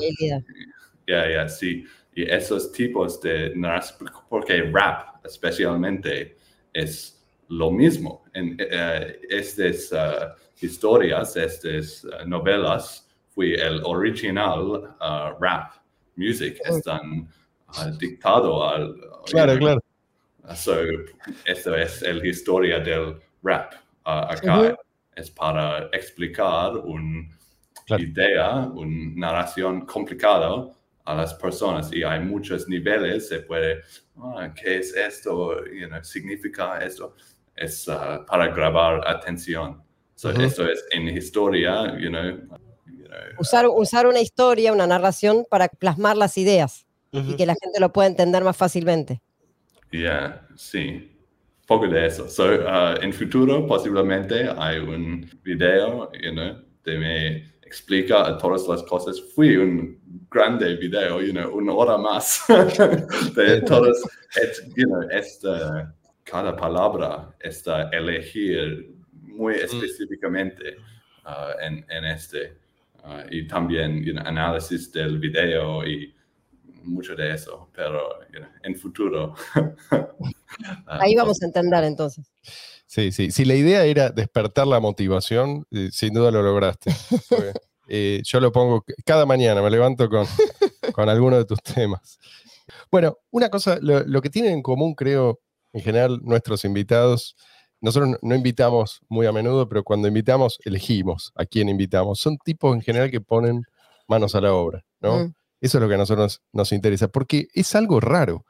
Yeah, yeah, sí. Y esos tipos de narración, porque rap especialmente es lo mismo. En uh, estas uh, historias, estas uh, novelas, fue el original rap music, están dictado al... Claro, claro. So, esto es la historia del rap acá. Es para explicar una idea, una narración complicada a las personas y hay muchos niveles, se puede, ah, ¿qué es esto? You ¿Significa esto? Es uh, para grabar atención. So, Esto es en historia, you know, Usar, usar una historia, una narración para plasmar las ideas y que la gente lo pueda entender más fácilmente. Yeah, sí. Poco de eso. So, uh, en futuro, posiblemente hay un video, you know, de me explica todas las cosas. Fui un grande video, you know, una hora más de todas, you know, esta, cada palabra está elegir muy mm. específicamente uh, en, en, este. Uh, y también you know, análisis del video y mucho de eso, pero you know, en futuro. Ahí vamos a entender entonces. Sí, sí. Si la idea era despertar la motivación, eh, sin duda lo lograste. Eh, yo lo pongo cada mañana, me levanto con, con alguno de tus temas. Bueno, una cosa, lo, que tienen en común, creo, en general, nuestros invitados, nosotros no invitamos muy a menudo, pero cuando invitamos, elegimos a quién invitamos. Son tipos en general que ponen manos a la obra, ¿no? Mm. Eso es lo que a nosotros nos interesa, porque es algo raro.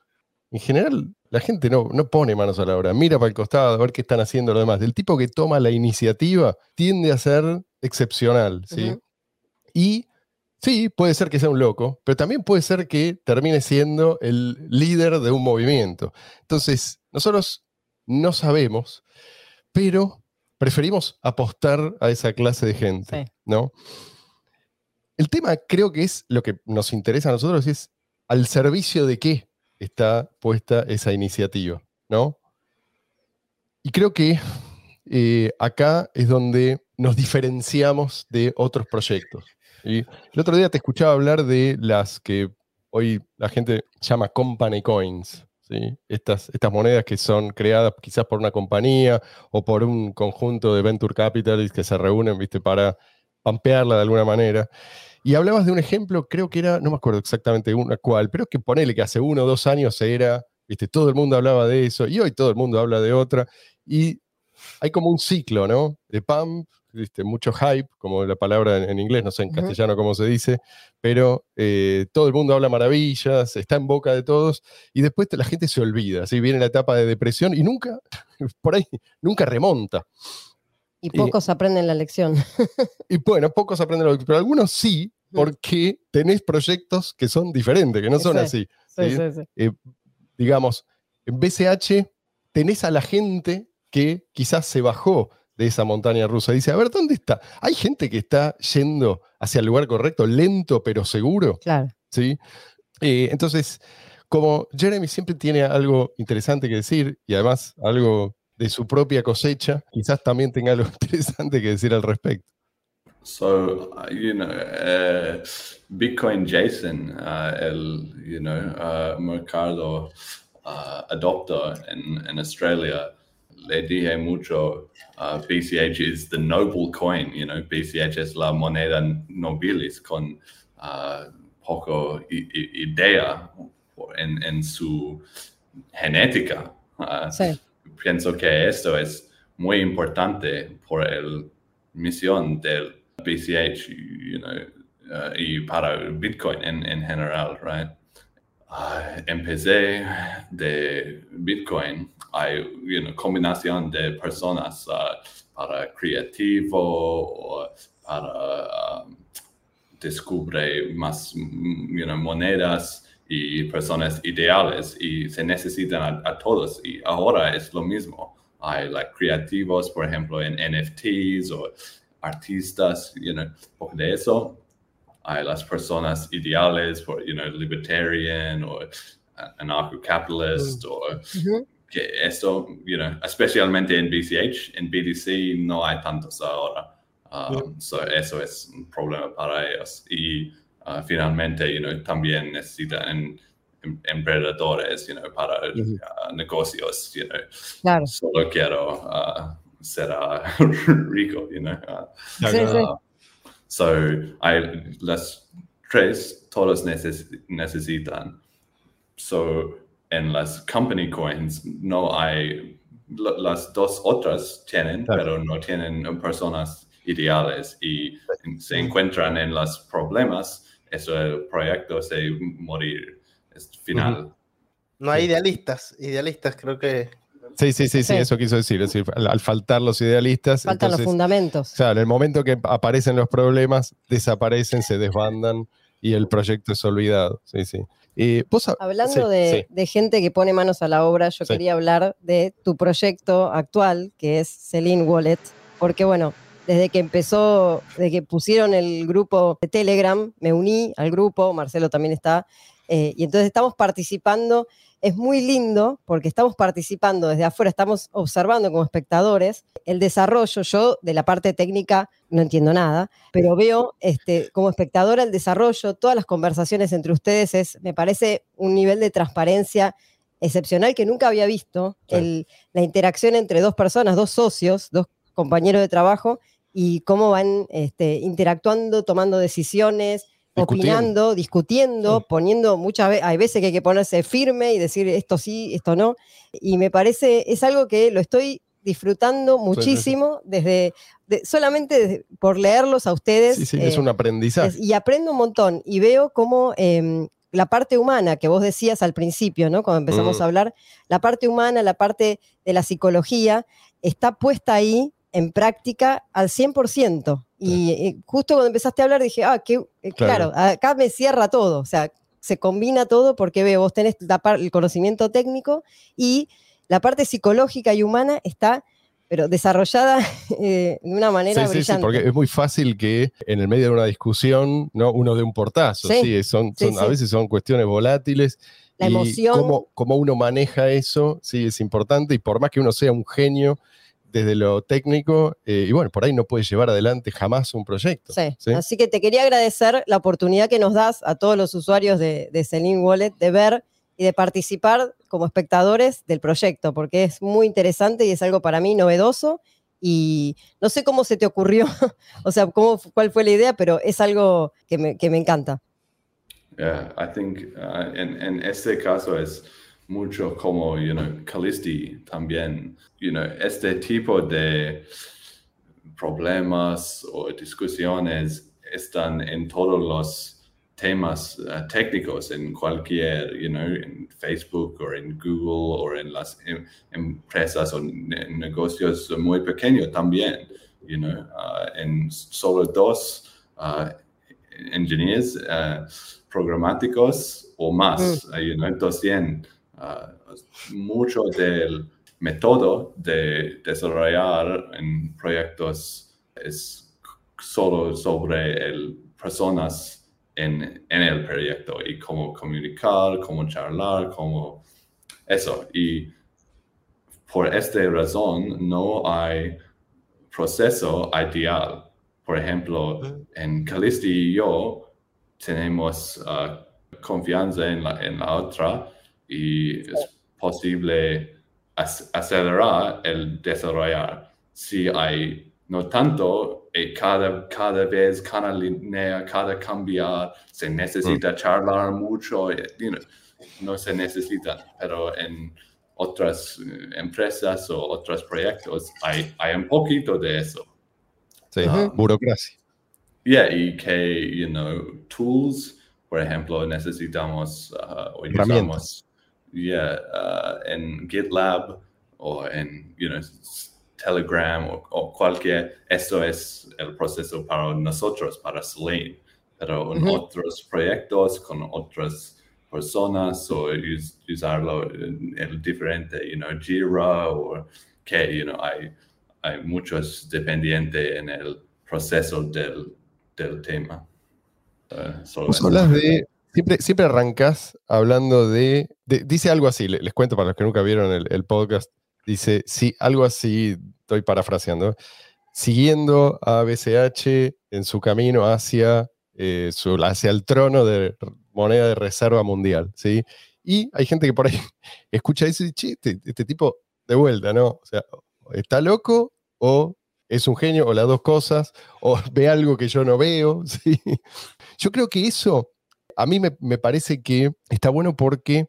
En general, la gente no, no pone manos a la obra, mira para el costado a ver qué están haciendo los demás. El tipo que toma la iniciativa tiende a ser excepcional, ¿sí? Y sí, puede ser que sea un loco, pero también puede ser que termine siendo el líder de un movimiento. Entonces, nosotros no sabemos, pero preferimos apostar a esa clase de gente, ¿no? El tema creo que es lo que nos interesa a nosotros, es al servicio de qué está puesta esa iniciativa, ¿no? Y creo que eh, acá es donde nos diferenciamos de otros proyectos. el otro día te escuchaba hablar de las que hoy la gente llama company coins, ¿sí? estas, estas monedas que son creadas quizás por una compañía o por un conjunto de venture capitalists que se reúnen ¿viste? para pampearla de alguna manera. Y hablabas de un ejemplo, creo que era, no me acuerdo exactamente una cuál, pero que ponele que hace uno o dos años era, viste, todo el mundo hablaba de eso, y hoy todo el mundo habla de otra, y hay como un ciclo, ¿no? De pump, viste, mucho hype, como la palabra en, inglés, no sé en castellano cómo se dice, pero eh, todo el mundo habla maravillas, está en boca de todos, y después la gente se olvida, así viene la etapa de depresión y nunca, por ahí, nunca remonta. Y pocos aprenden la lección. Y bueno, pocos aprenden la lección, pero algunos sí, porque tenés proyectos que son diferentes, que no son así. Eh, digamos, en BCH tenés a la gente que quizás se bajó de esa montaña rusa. Dice, a ver, ¿dónde está? Hay gente que está yendo hacia el lugar correcto, lento pero seguro. Claro. ¿sí? Eh, entonces, como Jeremy siempre tiene algo interesante que decir y además algo de su propia cosecha, quizás también tenga algo interesante que decir al respecto. So, uh, you know, uh, Bitcoin Jason, uh, el, you know, uh, mercado uh, adopter in, in Australia, le dije mucho, BCH is the noble coin, you know, BCH es la moneda nobilis con poco idea en, en su genética. Ah, pienso que esto es muy importante por la misión del BCH uh, y para Bitcoin en, en general, right? Uh, empecé de Bitcoin, hay una combinación de personas uh, para creativo o para um, descubre más monedas y personas ideales y se necesitan a, todos y ahora es lo mismo. Hay like, creativos, por ejemplo, en NFTs o artistas, you know, de eso hay las personas ideales, por, you know, libertarian o anarcho-capitalist o que esto, you know, especialmente en BCH, en BTC no hay tantos ahora. Um, so eso es un problema para ellos. Y uh, finalmente, you know, también necesitan em, emprendedores, you know, para uh, negocios, you know. Claro. Solo quiero uh, ser rico, you know. So, hay las tres, todos necesitan. So, en las company coins no hay, las dos otras tienen, pero no tienen personas ideales y se encuentran en los problemas, eso el proyecto se morir, es final. No hay idealistas, idealistas creo que Sí, sí, sí, sí, eso quiso decir. Es decir, al, faltar los idealistas. Faltan los fundamentos. Claro, en el momento que aparecen los problemas, desaparecen, se desbandan y el proyecto es olvidado. Sí, sí. Hablando de, gente que pone manos a la obra, yo quería hablar de tu proyecto actual, que es Celine Wallet, porque bueno, desde que empezó, desde que pusieron el grupo de Telegram, me uní al grupo, Marcelo también está, eh, y entonces estamos participando. Es muy lindo porque estamos participando desde afuera, estamos observando como espectadores el desarrollo. Yo de la parte técnica no entiendo nada, pero veo este, como espectadora el desarrollo, todas las conversaciones entre ustedes, es, me parece un nivel de transparencia excepcional que nunca había visto, la interacción entre dos personas, dos socios, dos compañeros de trabajo, y cómo van este, interactuando, tomando decisiones, opinando, discutiendo, poniendo muchas veces, hay veces que hay que ponerse firme y decir esto sí, esto no. Y me parece, es algo que lo estoy disfrutando muchísimo desde, solamente por leerlos a ustedes. Sí, sí, es eh, un aprendizaje. y aprendo un montón y veo cómo em, la parte humana que vos decías al principio, ¿no? Cuando empezamos mm. a hablar, la parte humana, la parte de la psicología, está puesta ahí en práctica al 100%. Y eh, justo cuando empezaste a hablar dije, ah, que, eh, claro. acá me cierra todo, o sea, se combina todo porque veo, vos tenés el conocimiento técnico y la parte psicológica y humana está pero desarrollada eh, de una manera sí, brillante. Sí, porque es muy fácil que en el medio de una discusión ¿no? uno dé un portazo, sí, son, a veces son cuestiones volátiles. La emoción. Cómo, cómo, uno maneja eso, sí, es importante y por más que uno sea un genio desde lo técnico, eh, y bueno, por ahí no puedes llevar adelante jamás un proyecto. Sí. Así que te quería agradecer la oportunidad que nos das a todos los usuarios de, de Celine Wallet de ver y de participar como espectadores del proyecto, porque es muy interesante y es algo para mí novedoso. Y no sé cómo se te ocurrió, o sea, cómo, cuál fue la idea, pero es algo que me, que me encanta. Yeah, I think uh, en este caso es mucho como, you know, Calisti también, you know, este tipo de problemas o discusiones están en todos los temas uh, técnicos en cualquier, you know, en Facebook o en Google o en las em empresas o negocios muy pequeños también, you know, uh, en solo dos uh, engineers programáticos o más, mm. you know, 200 Ah, mucho del método de desarrollar en proyectos es solo sobre el personas en, en, el proyecto y cómo comunicar, cómo charlar, cómo eso. Y por esta razón no hay proceso ideal. Por ejemplo, en Calisti y yo tenemos ah, confianza en la, en la otra y es posible acelerar el desarrollar si hay no tanto eh, cada, cada vez, cada línea, cada cambiar, se necesita mm. charlar mucho, eh, no se necesita, pero en otras eh, empresas o otros proyectos hay, hay un poquito de eso. Sí, um, burocracia. Yeah, y que, you know, tools, por ejemplo, necesitamos uh, o usamos yeah, uh, en GitLab o en, you know, Telegram o, cualquier, eso es el proceso para nosotros, para Selene. Pero en otros proyectos con otras personas o usarlo en el diferente, you know, Jira o que, you know, hay, hay muchos dependientes en el proceso del, del tema. Uh, de, siempre, siempre arrancas hablando de, dice algo así, les, cuento para los que nunca vieron el, podcast, dice, sí, algo así, estoy parafraseando, siguiendo a BCH en su camino hacia, eh, hacia el trono de moneda de reserva mundial, ¿sí? Y hay gente que por ahí escucha y dice, este, este, tipo de vuelta, ¿no? O sea, está loco o es un genio o las dos cosas, o ve algo que yo no veo, ¿sí? Yo creo que eso a mí me, me parece que está bueno porque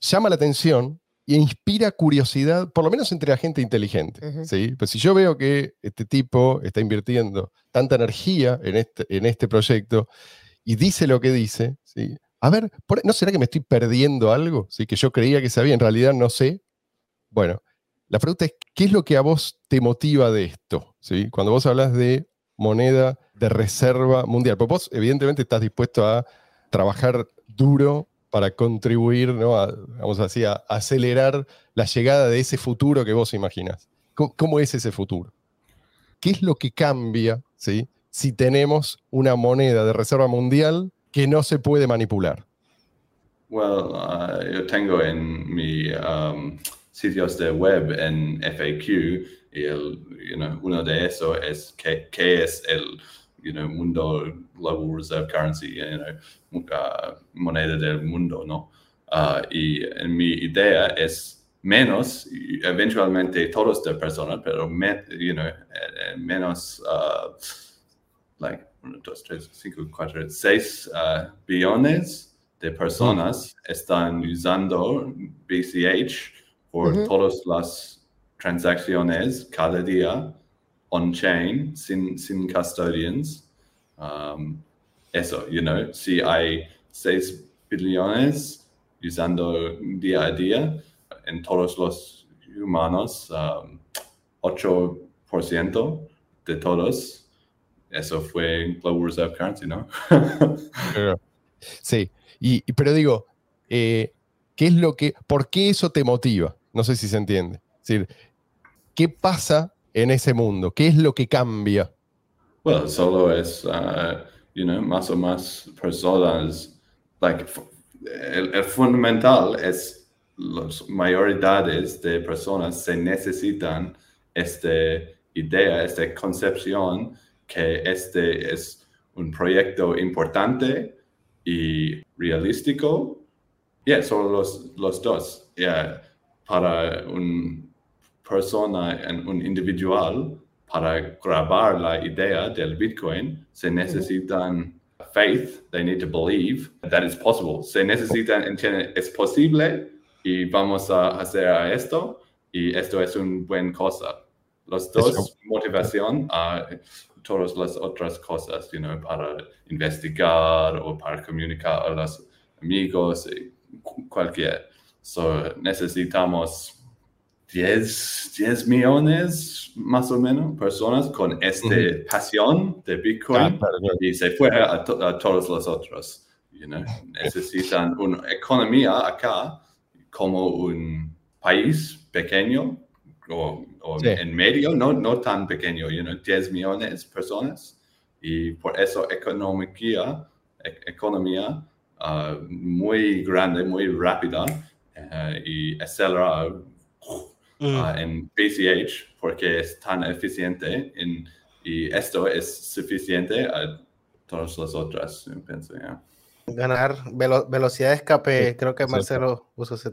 llama la atención y inspira curiosidad, por lo menos entre la gente inteligente. ¿sí? Pues si yo veo que este tipo está invirtiendo tanta energía en este, en este proyecto y dice lo que dice, ¿sí? a ver, ¿no será que me estoy perdiendo algo? ¿Sí? Que yo creía que sabía, en realidad no sé. Bueno, la pregunta es, ¿qué es lo que a vos te motiva de esto? ¿Sí? Cuando vos hablas de moneda de reserva mundial, pues vos evidentemente estás dispuesto a trabajar duro para contribuir, ¿no? vamos así, a acelerar la llegada de ese futuro que vos imaginas. ¿Cómo, es ese futuro? ¿Qué es lo que cambia ¿sí? si tenemos una moneda de reserva mundial que no se puede manipular? Well, uh, yo tengo en mi um, sitios de web en FAQ y el, uno de esos es qué es el you know, mundo global reserve currency, you know, uh, moneda del mundo, ¿no? Uh, y en mi idea es menos, eventualmente todos de personas, pero you know, eh, menos, uh, like, 1, 2, 3, 5, 4, 6 billones de personas están usando BCH por todas las transacciones cada día on-chain, sin, sin custodians. Um, eso, you know, si hay 6 billones usando día a día en todos los humanos, 8% um, de todos, eso fue Global Reserve Currency, ¿no? sí, y, pero digo, eh, ¿qué es lo que, por qué eso te motiva? No sé si se entiende. Es ¿qué pasa en ese mundo? ¿Qué es lo que cambia? Bueno, solo es, uh, you know, más o más personas, like, el, fundamental es las mayoridades de personas se necesitan esta idea, esta concepción que este es un proyecto importante y realístico. Yeah, solo los, los dos. Yeah, para un persona, en un individual, para grabar la idea del Bitcoin, se necesitan faith, they need to believe that it's possible. Se necesitan entender, es posible y vamos a hacer esto y esto es una buena cosa. Los dos, motivación a todas las otras cosas, you know, para investigar o para comunicar a los amigos, cualquier. So, necesitamos 10, 10 millones más o menos personas con esta pasión de Bitcoin ah, y se fue a, todos los otros. Necesitan una economía acá como un país pequeño o, en medio, no, no tan pequeño, you 10 millones de personas. Y por eso economía, e, economía ah, muy grande, muy rápida eh, y acelera Mm. Ah, en BCH porque es tan eficiente y esto es suficiente a todas las otras, pienso, Ganar velocidad de escape, creo que Marcelo usa ese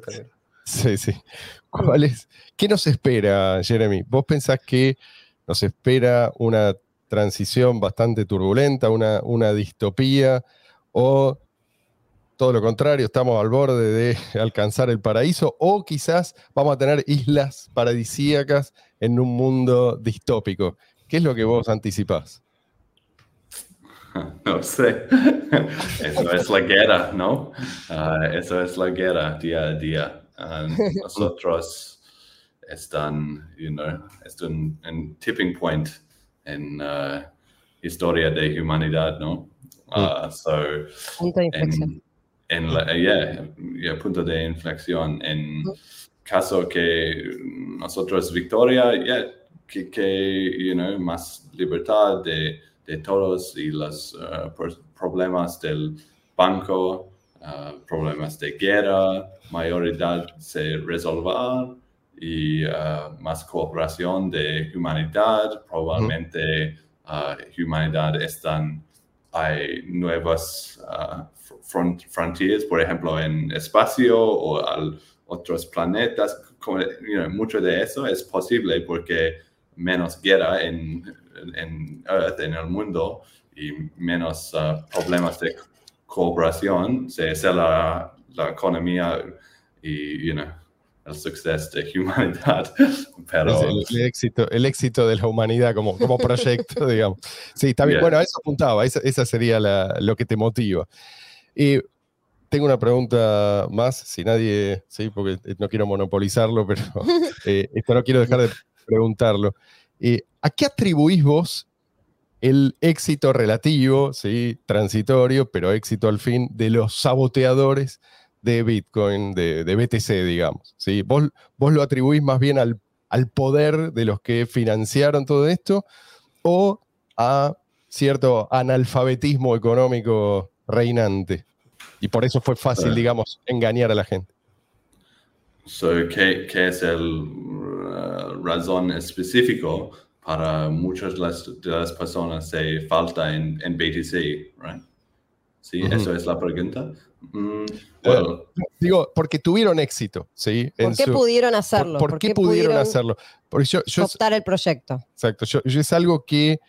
Sí, sí. ¿Cuál es? ¿Qué nos espera, Jeremy? ¿Vos pensás que, nos espera una transición bastante turbulenta, una, una distopía, o todo lo contrario, estamos al borde de alcanzar el paraíso, o quizás vamos a tener islas paradisíacas en un mundo distópico. ¿Qué es lo que vos anticipás? No sé. Eso es la guerra, ¿no? Ah, eso es la guerra día a día. Ah, nosotros están, you know, están en tipping point en uh, historia de humanidad, ¿no? Uh, so, punto de inflexión. En, en la, yeah, yeah, punto de inflexión. En caso que nosotros victoria, yeah, que, que you know, más libertad de, de todos y los uh, problemas del banco, uh, problemas de guerra, mayoría se resolver y uh, más cooperación de humanidad, probablemente uh, humanidad están, hay nuevas uh, front, fronteras, por ejemplo, en espacio o al otros planetas. mucho de eso es posible porque menos guerra en, en en el mundo, y menos problemas de cooperación, se hace la, la economía y, you know, el suceso de humanidad. Pero... El, éxito, el éxito de la humanidad como, como proyecto, digamos. Sí, está bien. Bueno, a eso apuntaba, esa, esa sería la, lo que te motiva. Y tengo una pregunta más, si nadie, sí, porque no quiero monopolizarlo, pero eh, esto no quiero dejar de preguntarlo. Eh, ¿A qué atribuís vos el éxito relativo, sí, transitorio, pero éxito al fin, de los saboteadores de Bitcoin, de, BTC, digamos. ¿sí? ¿Vos, ¿Vos, lo atribuís más bien al, al, poder de los que financiaron todo esto o a cierto analfabetismo económico reinante? Y por eso fue fácil, digamos, engañar a la gente. ¿qué, es el uh, razón específico para muchas de las, personas de falta en, BTC? Right? Sí, eso es la pregunta. Mm, digo, porque tuvieron éxito, ¿sí? ¿Por qué pudieron hacerlo? ¿Por, qué, pudieron, hacerlo? Porque yo, optar el proyecto. Exacto, yo, es algo que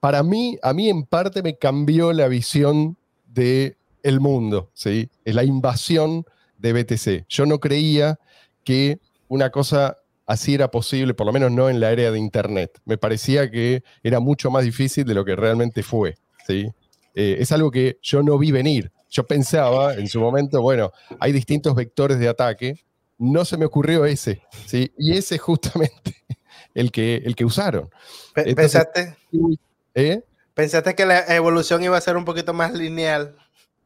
para mí, a mí en parte me cambió la visión de el mundo, ¿sí? La invasión de BTC. Yo no creía que una cosa así era posible, por lo menos no en la área de Internet. Me parecía que era mucho más difícil de lo que realmente fue, ¿sí? Eh, es algo que yo no vi venir yo pensaba en su momento, bueno, hay distintos vectores de ataque, no se me ocurrió ese, ¿sí? Y ese es justamente el que, el que usaron. ¿Pensaste? ¿eh? ¿Pensaste que la evolución iba a ser un poquito más lineal?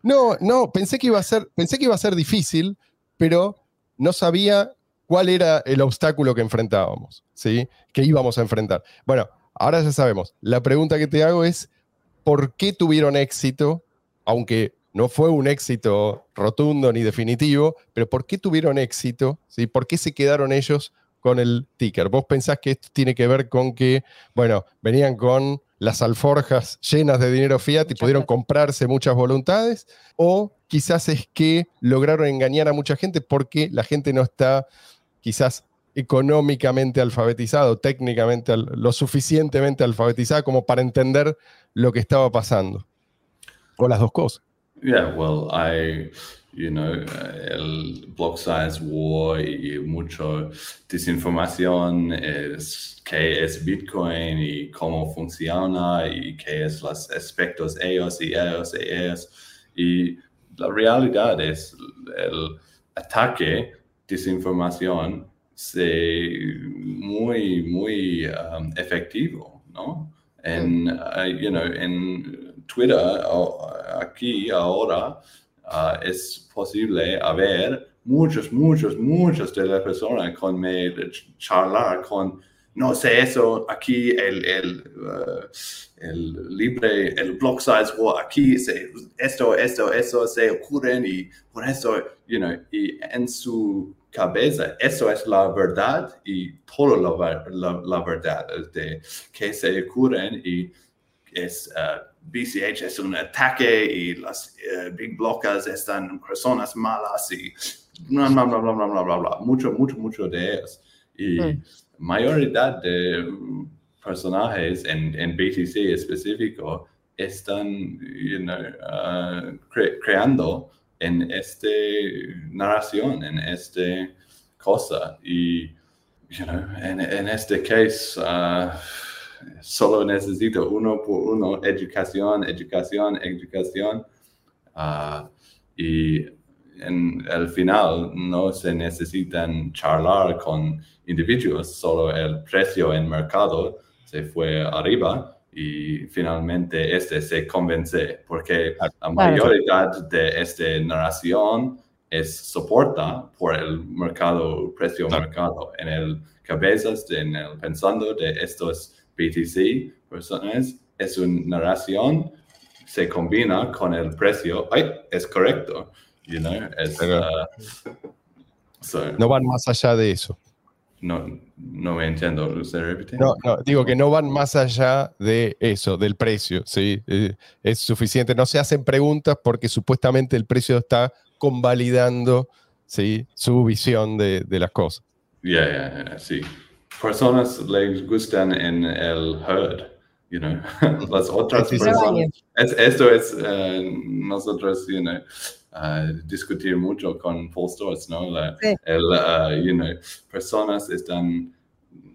No, no, pensé que iba a ser, pensé que iba a ser difícil, pero no sabía cuál era el obstáculo que enfrentábamos, ¿sí? Que íbamos a enfrentar. Bueno, ahora ya sabemos. La pregunta que te hago es, ¿por qué tuvieron éxito, aunque no fue un éxito rotundo ni definitivo, pero ¿por qué tuvieron éxito? ¿Sí? ¿Por qué se quedaron ellos con el ticker? ¿Vos pensás que esto tiene que ver con que, bueno, venían con las alforjas llenas de dinero fiat y pudieron comprarse muchas voluntades? ¿O quizás es que lograron engañar a mucha gente porque la gente no está quizás económicamente alfabetizado, técnicamente lo suficientemente alfabetizada como para entender lo que estaba pasando? O las dos cosas. Yeah, well, I, you know, el block size war y mucho desinformación es qué es Bitcoin y cómo funciona y qué es los aspectos ellos y ellos y ellos. Y la realidad es el ataque desinformación se muy, muy um, efectivo, ¿no? En, uh, you know, en Twitter aquí ahora ah, es posible haber muchos, muchos, muchos de las personas con me charlar con no sé eso, aquí el, el, uh, el libre, el block size war, aquí se, esto, esto, eso se ocurren y por eso, you know, y en su cabeza, eso es la verdad y todo la, la, la verdad de que se ocurren y es uh, BCH es un ataque y las uh, big blockers están personas malas y bla, bla, bla, bla, bla, bla, bla, mucho, mucho, mucho de ellos. Y mm. mayoría de personajes en, en BTC específico están uh, creando en esta narración, en esta cosa. Y en, en, este caso, uh, solo necesito uno por uno, educación, educación, educación. Uh, y en el final no se necesitan charlar con individuos, solo el precio en mercado se fue arriba y finalmente este se convence porque la mayoría de esta narración es soporta por el mercado, precio mercado. En el cabezas, en el pensando de estos BTC personas, es una narración, se combina con el precio, ay, es correcto, you know, uh, no van más allá de eso. No, no me entiendo, No, no, digo que no van más allá de eso, del precio, ¿sí? Eh, es suficiente, no se hacen preguntas porque supuestamente el precio está convalidando ¿sí? su visión de, de las cosas. Ya, yeah, sí. Personas les gustan en el herd, you know, las otras personas. esto es uh, nosotros, you know, uh, discutir mucho con full stores, ¿no? La, el, uh, you know, personas están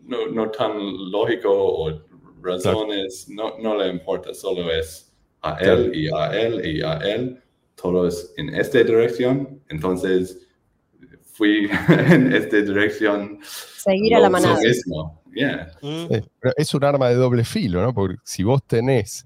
no, no, tan lógico o razones, no, no le importa, solo es a él y a él y a él todos en esta dirección, entonces fui en esta dirección. Seguir a la manada. Mm. es un arma de doble filo, ¿no? Porque si vos tenés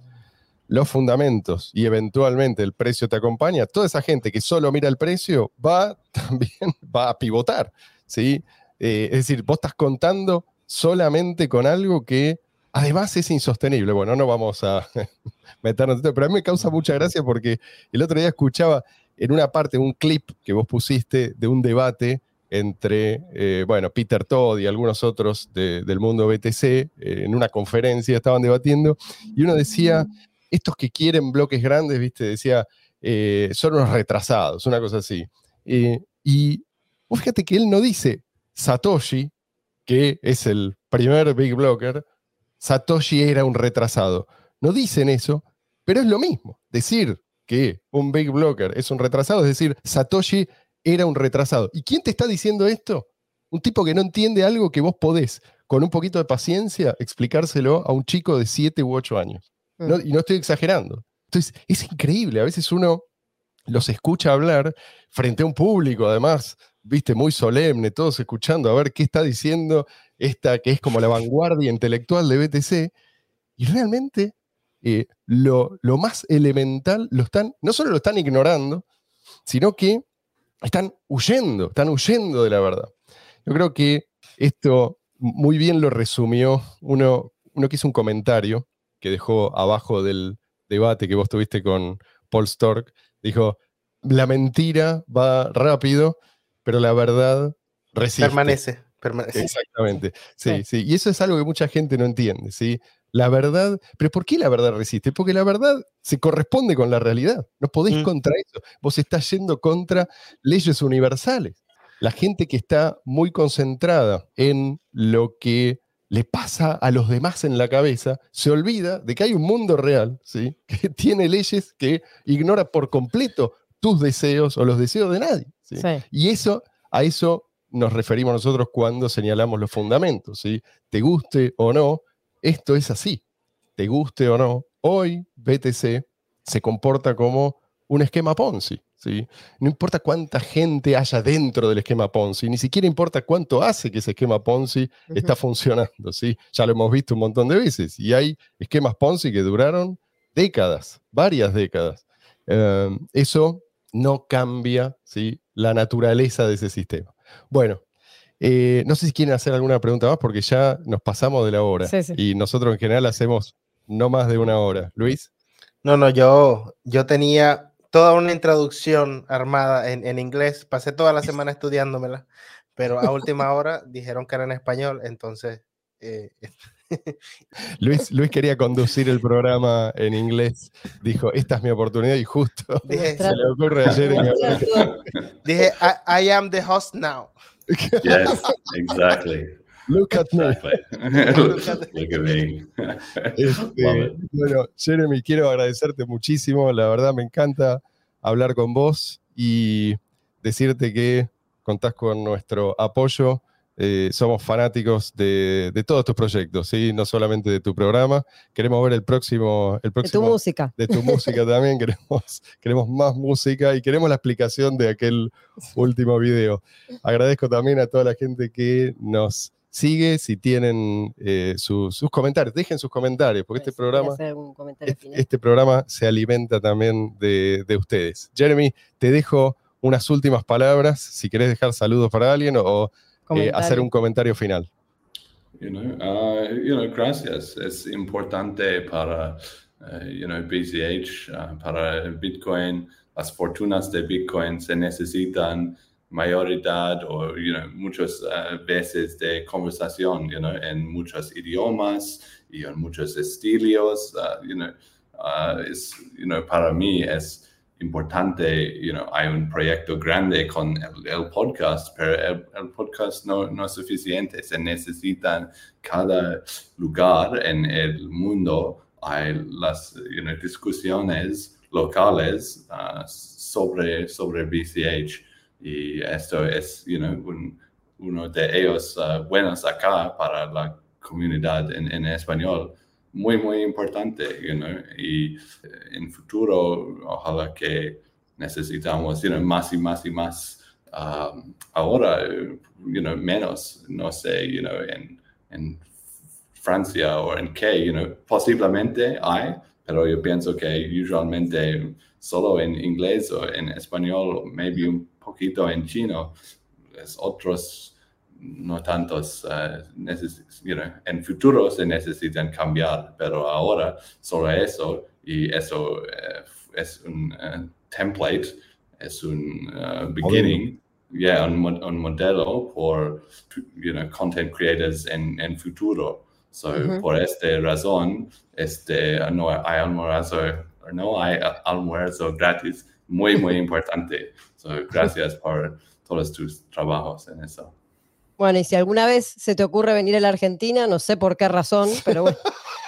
los fundamentos y eventualmente el precio te acompaña, toda esa gente que solo mira el precio va también va a pivotar, ¿sí? Eh, es decir, vos estás contando solamente con algo que además es insostenible. Bueno, no vamos a meternos, pero a mí me causa mucha gracia porque el otro día escuchaba en una parte un clip que vos pusiste de un debate entre, eh, bueno, Peter Todd y algunos otros del mundo BTC, eh, en una conferencia estaban debatiendo, y uno decía, estos que quieren bloques grandes, viste, decía, eh, son unos retrasados, una cosa así. y fíjate que él no dice Satoshi, que es el primer big blocker, Satoshi era un retrasado. No dicen eso, pero es lo mismo. Decir que un big blocker es un retrasado, es decir, Satoshi era un retrasado. ¿Y quién te está diciendo esto? Un tipo que no entiende algo que vos podés, con un poquito de paciencia, explicárselo a un chico de 7 u 8 años. Mm. y no estoy exagerando. Entonces, es increíble. A veces uno los escucha hablar frente a un público, además, viste, muy solemne, todos escuchando a ver qué está diciendo esta que es como la vanguardia intelectual de BTC, y realmente eh, lo, más elemental lo están, no solo lo están ignorando, sino que están huyendo, están huyendo de la verdad. Yo creo que esto muy bien lo resumió uno, uno que hizo un comentario que dejó abajo del debate que vos tuviste con Paul Stork, dijo, la mentira va rápido, pero la verdad resiste. Permanece. Exactamente. Sí, sí, Y eso es algo que mucha gente no entiende, ¿sí? La verdad, pero ¿por qué la verdad resiste? Porque la verdad se corresponde con la realidad. No podéis mm. contra eso. Vos estás yendo contra leyes universales. La gente que está muy concentrada en lo que le pasa a los demás en la cabeza, se olvida de que hay un mundo real, ¿sí? que tiene leyes que ignora por completo tus deseos o los deseos de nadie. Y eso, a eso nos referimos nosotros cuando señalamos los fundamentos, ¿sí? Te guste o no, esto es así. Te guste o no, hoy BTC se comporta como un esquema Ponzi, ¿sí? No importa cuánta gente haya dentro del esquema Ponzi, ni siquiera importa cuánto hace que ese esquema Ponzi está funcionando, ¿sí? Ya lo hemos visto un montón de veces y hay esquemas Ponzi que duraron décadas, varias décadas. Em, eso no cambia ¿sí? la naturaleza de ese sistema. Bueno, eh, no sé si quieren hacer alguna pregunta más porque ya nos pasamos de la hora y nosotros en general hacemos no más de una hora. Luis. No, no, yo, yo tenía toda una introducción armada en, inglés, pasé toda la semana estudiándomela, pero a última hora dijeron que era en español, entonces... Eh, Luis, Luis quería conducir el programa en inglés. Dijo, esta es mi oportunidad y justo dije, se le ocurre ayer. Dije, I, am the host now. Yes, exactly. Look at me. Look at me. Este, bueno, Jeremy, quiero agradecerte muchísimo. La verdad me encanta hablar con vos y decirte que contás con nuestro apoyo eh, somos fanáticos de, todos tus proyectos, ¿sí? no solamente de tu programa. Queremos ver el próximo, el próximo. De tu música. De tu música también. Queremos, queremos más música y queremos la explicación de aquel último video. Agradezco también a toda la gente que nos sigue. Si tienen eh, sus comentarios, dejen sus comentarios, porque este programa, este, este, programa se alimenta también de, de ustedes. Jeremy, te dejo unas últimas palabras, si querés dejar saludos para alguien o eh, hacer un comentario final. You know, uh, you know, gracias. Es importante para, uh, you know, BCH, uh, para Bitcoin. Las fortunas de Bitcoin se necesitan mayoridad o, you know, muchas uh, veces de conversación, you know, en muchos idiomas y en muchos estilos. Uh, you know, uh, es, you know, para mí es importante, you know, hay un proyecto grande con el, podcast, pero el, podcast no, es suficiente. Se necesitan cada lugar en el mundo. Hay las discusiones locales uh, sobre, sobre BCH y esto es you know, uno de ellos uh, buenos acá para la comunidad en español muy, muy importante, you know, y eh, en futuro ojalá que necesitamos, you know, más y más y más. Um, ahora, you know, menos, no sé, you know, en, Francia o en qué, you know, posiblemente hay, pero yo pienso que usualmente solo en inglés o en español, maybe un poquito en chino, es otros no tantos, uh, you know, en futuro se necesitan cambiar, pero ahora solo eso y eso uh, es un uh, template, es un beginning, yeah, un, un, modelo por, you know, content creators en, en futuro. So, por esta razón, este, no hay almuerzo, no hay almuerzo gratis, muy, muy importante. So, gracias por todos tus trabajos en eso. Bueno, y si alguna vez se te ocurre venir a la Argentina, no sé por qué razón, pero bueno,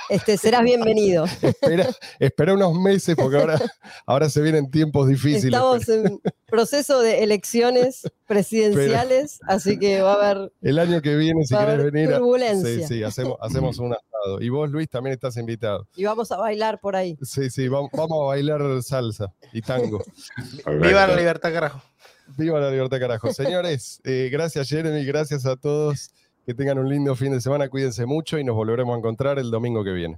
este, serás bienvenido. espera, unos meses porque ahora, ahora se vienen tiempos difíciles. Estamos en proceso de elecciones presidenciales, así que va a haber... El año que viene, si querés venir... Turbulencia. sí, sí, hacemos, hacemos un asado. Y vos, Luis, también estás invitado. Y vamos a bailar por ahí. Sí, sí, vamos, vamos a bailar salsa y tango. Viva la libertad, carajo. Viva la libertad, carajo. Señores, eh, gracias Jeremy, gracias a todos. Que tengan un lindo fin de semana, cuídense mucho y nos volveremos a encontrar el domingo que viene.